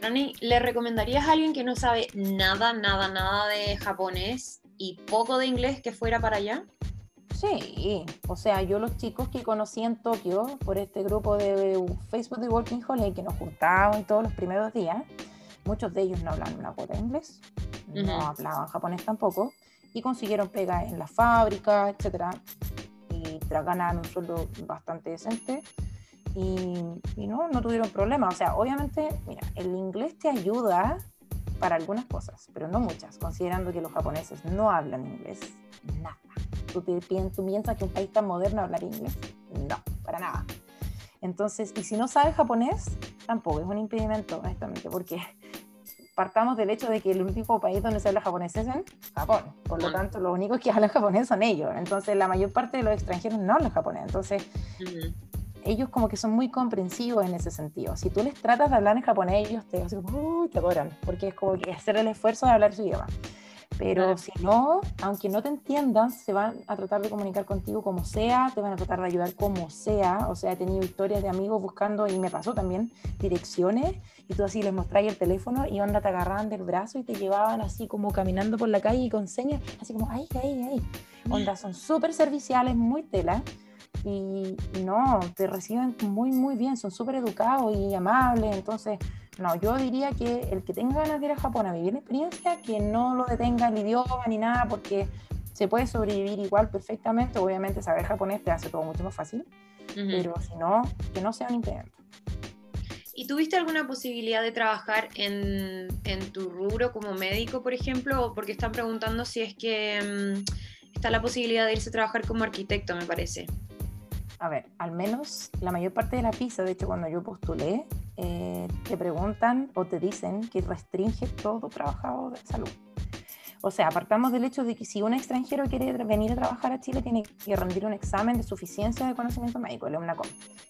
Rani, ¿le recomendarías a alguien que no sabe nada, nada, nada de japonés y poco de inglés que fuera para allá? Sí, o sea, yo los chicos que conocí en Tokio por este grupo de Facebook de Working Holiday que nos juntábamos todos los primeros días, muchos de ellos no hablan una gota de inglés, no hablaban japonés tampoco, y consiguieron pega en la fábrica, etcétera, y ganaban un sueldo bastante decente y, no, no tuvieron problemas. O sea, obviamente, mira, el inglés te ayuda para algunas cosas, pero no muchas, considerando que los japoneses no hablan inglés, nada. ¿Tú, te, ¿Tú piensas que un país tan moderno hablar inglés? No, para nada. Entonces, y si no sabes japonés, tampoco es un impedimento, honestamente, porque partamos del hecho de que el único país donde se habla japonés es en Japón. Por lo tanto, los únicos que hablan japonés son ellos. Entonces, la mayor parte de los extranjeros no hablan japonés. Entonces, ellos como que son muy comprensivos en ese sentido. Si tú les tratas de hablar en japonés, ellos te, así como, te adoran, porque es como que hacer el esfuerzo de hablar su idioma. Pero si no, aunque no te entiendan, se van a tratar de comunicar contigo como sea, te van a tratar de ayudar como sea. O sea, he tenido historias de amigos buscando, y me pasó también, direcciones, y tú así les mostráis el teléfono y onda te agarraban del brazo y te llevaban así como caminando por la calle y con señas, así como, ay, ay, ay. Onda, son súper serviciales, muy tela. Y, y no, te reciben muy, muy bien, son súper educados y amables. Entonces, no, yo diría que el que tenga ganas de ir a Japón a vivir la experiencia, que no lo detenga el idioma ni nada, porque se puede sobrevivir igual perfectamente. Obviamente saber japonés te hace todo mucho más fácil, pero si no, que no sea un impedimento. ¿Y tuviste alguna posibilidad de trabajar en, en, tu rubro como médico, por ejemplo? Porque están preguntando si es que mm, está la posibilidad de irse a trabajar como arquitecto, me parece a ver, al menos la mayor parte de la PISA, de hecho cuando yo postulé, eh, te preguntan o te dicen que restringe todo trabajador de salud. O sea, apartamos del hecho de que si un extranjero quiere venir a trabajar a Chile, tiene que rendir un examen de suficiencia de conocimiento médico, el EUNACOM.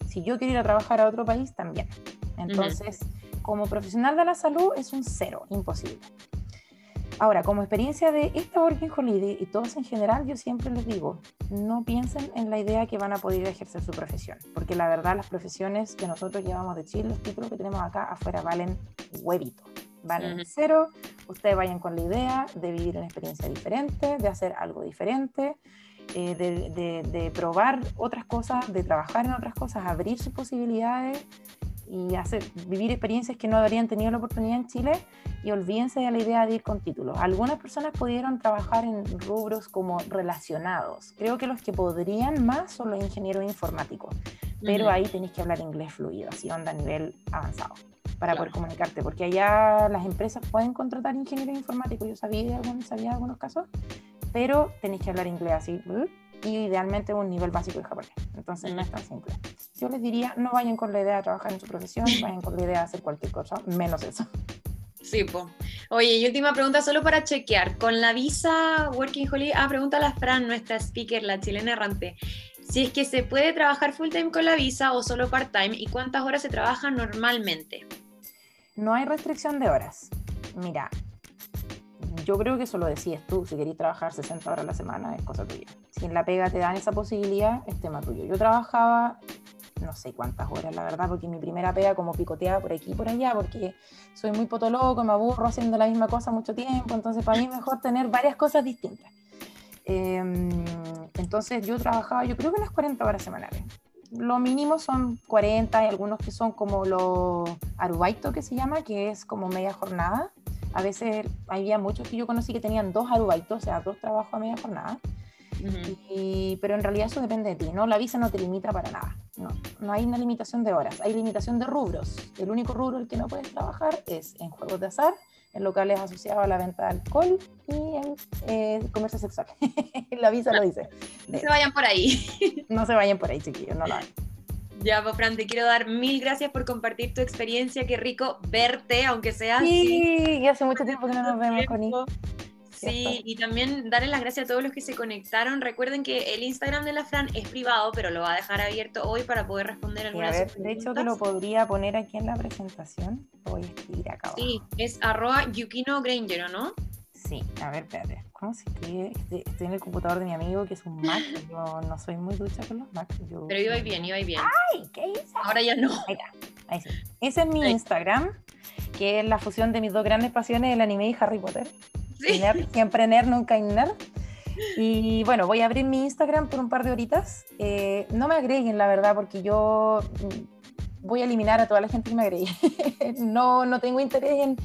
Si yo quiero ir a trabajar a otro país, también. Entonces, como profesional de la salud, es un cero, imposible. Ahora, como experiencia de esta Working Holiday y todos en general, yo siempre les digo, no piensen en la idea que van a poder ejercer su profesión, porque la verdad las profesiones que nosotros llevamos de Chile, los títulos que tenemos acá afuera valen huevito, valen cero, ustedes vayan con la idea de vivir una experiencia diferente, de hacer algo diferente, eh, de, de probar otras cosas, de trabajar en otras cosas, abrir sus posibilidades y hacer, vivir experiencias que no habrían tenido la oportunidad en Chile y olvídense de la idea de ir con títulos. Algunas personas pudieron trabajar en rubros como relacionados. Creo que los que podrían más son los ingenieros informáticos, pero ahí tenéis que hablar inglés fluido, así onda a nivel avanzado para poder comunicarte, porque allá las empresas pueden contratar ingenieros informáticos, yo sabía sabía algunos casos, pero tenéis que hablar inglés así, y idealmente un nivel básico de japonés. Entonces no es tan simple. Yo les diría, no vayan con la idea de trabajar en su profesión, [laughs] vayan con la idea de hacer cualquier cosa, menos eso. Sí, pues. Oye, y última pregunta solo para chequear. Con la visa Working Holiday, ah, pregunta a la Fran, nuestra speaker, la chilena errante. Si es que se puede trabajar full time con la visa o solo part time y cuántas horas se trabaja normalmente. No hay restricción de horas. Mira, yo creo que eso lo decides tú. Si querés trabajar 60 horas a la semana, es cosa tuya. Si en la pega te dan esa posibilidad, es tema tuyo. Yo trabajaba no sé cuántas horas, la verdad, porque mi primera pega como picoteaba por aquí y por allá, porque soy muy potoloco, me aburro haciendo la misma cosa mucho tiempo, entonces para mí es mejor tener varias cosas distintas. Em, entonces yo trabajaba, yo creo que unas 40 horas semanales. Lo mínimo son 40, hay algunos que son como los arubaito que se llama, que es como media jornada. A veces había muchos que yo conocí que tenían dos arubaitos, o sea, dos trabajos a media jornada. y, pero en realidad eso depende de ti, ¿no? La visa no te limita para nada, no, no hay una limitación de horas, hay limitación de rubros. El único rubro el que no puedes trabajar es en juegos de azar, en locales asociados a la venta de alcohol y en eh, comercio sexual. [laughs] la visa lo dice. No se vayan por ahí. no se vayan por ahí, chiquillos, no lo hagan. Ya, pues Fran, te quiero dar mil gracias por compartir tu experiencia. Qué rico verte, aunque sea sí, así. y hace mucho tiempo que no nos vemos, Connie. Sí, y también darle las gracias a todos los que se conectaron. Recuerden que el Instagram de la Fran es privado, pero lo va a dejar abierto hoy para poder responder algunas a ver, De hecho, te lo podría poner aquí en la presentación. Voy a escribir acá abajo. Sí, es arroba Yukino Granger, ¿no? Sí, a ver, espérate. ¿Cómo se escribe? Estoy, estoy, en el computador de mi amigo que es un Mac. [laughs] Yo no soy muy ducha con los Mac. Yo... Pero iba bien, iba bien. ¡Ay! ¿Qué hice? Ahora ya no. Ahí está. Ahí sí. Ese es mi Instagram, que es la fusión de mis dos grandes pasiones, el anime y Harry Potter. siempre nerd, nunca nerd. Y bueno, voy a abrir mi Instagram por un par de horitas. Eh, no me agreguen, la verdad, porque yo voy a eliminar a toda la gente que me agregue. [laughs] no, no tengo interés en,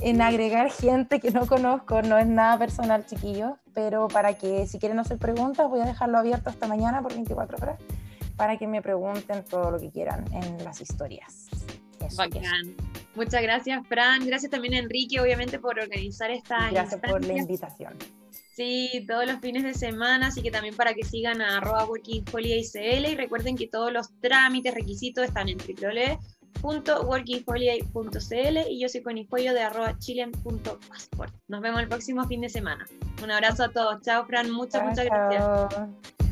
en, agregar gente que no conozco, no es nada personal, chiquillos, pero para que si quieren hacer preguntas, voy a dejarlo abierto hasta mañana por 24 horas para que me pregunten todo lo que quieran en las historias. Bacán. Muchas gracias, Fran. Gracias también Enrique, obviamente, por organizar esta. Gracias por la invitación. Sí, todos los fines de semana, así que también para que sigan a arroba y recuerden que todos los trámites, requisitos están en www.workingholiday.cl y yo soy Conijuelo de arroba chilean.passport. Nos vemos el próximo fin de semana. Un abrazo a todos. Chao, Fran. Muchas, muchas gracias.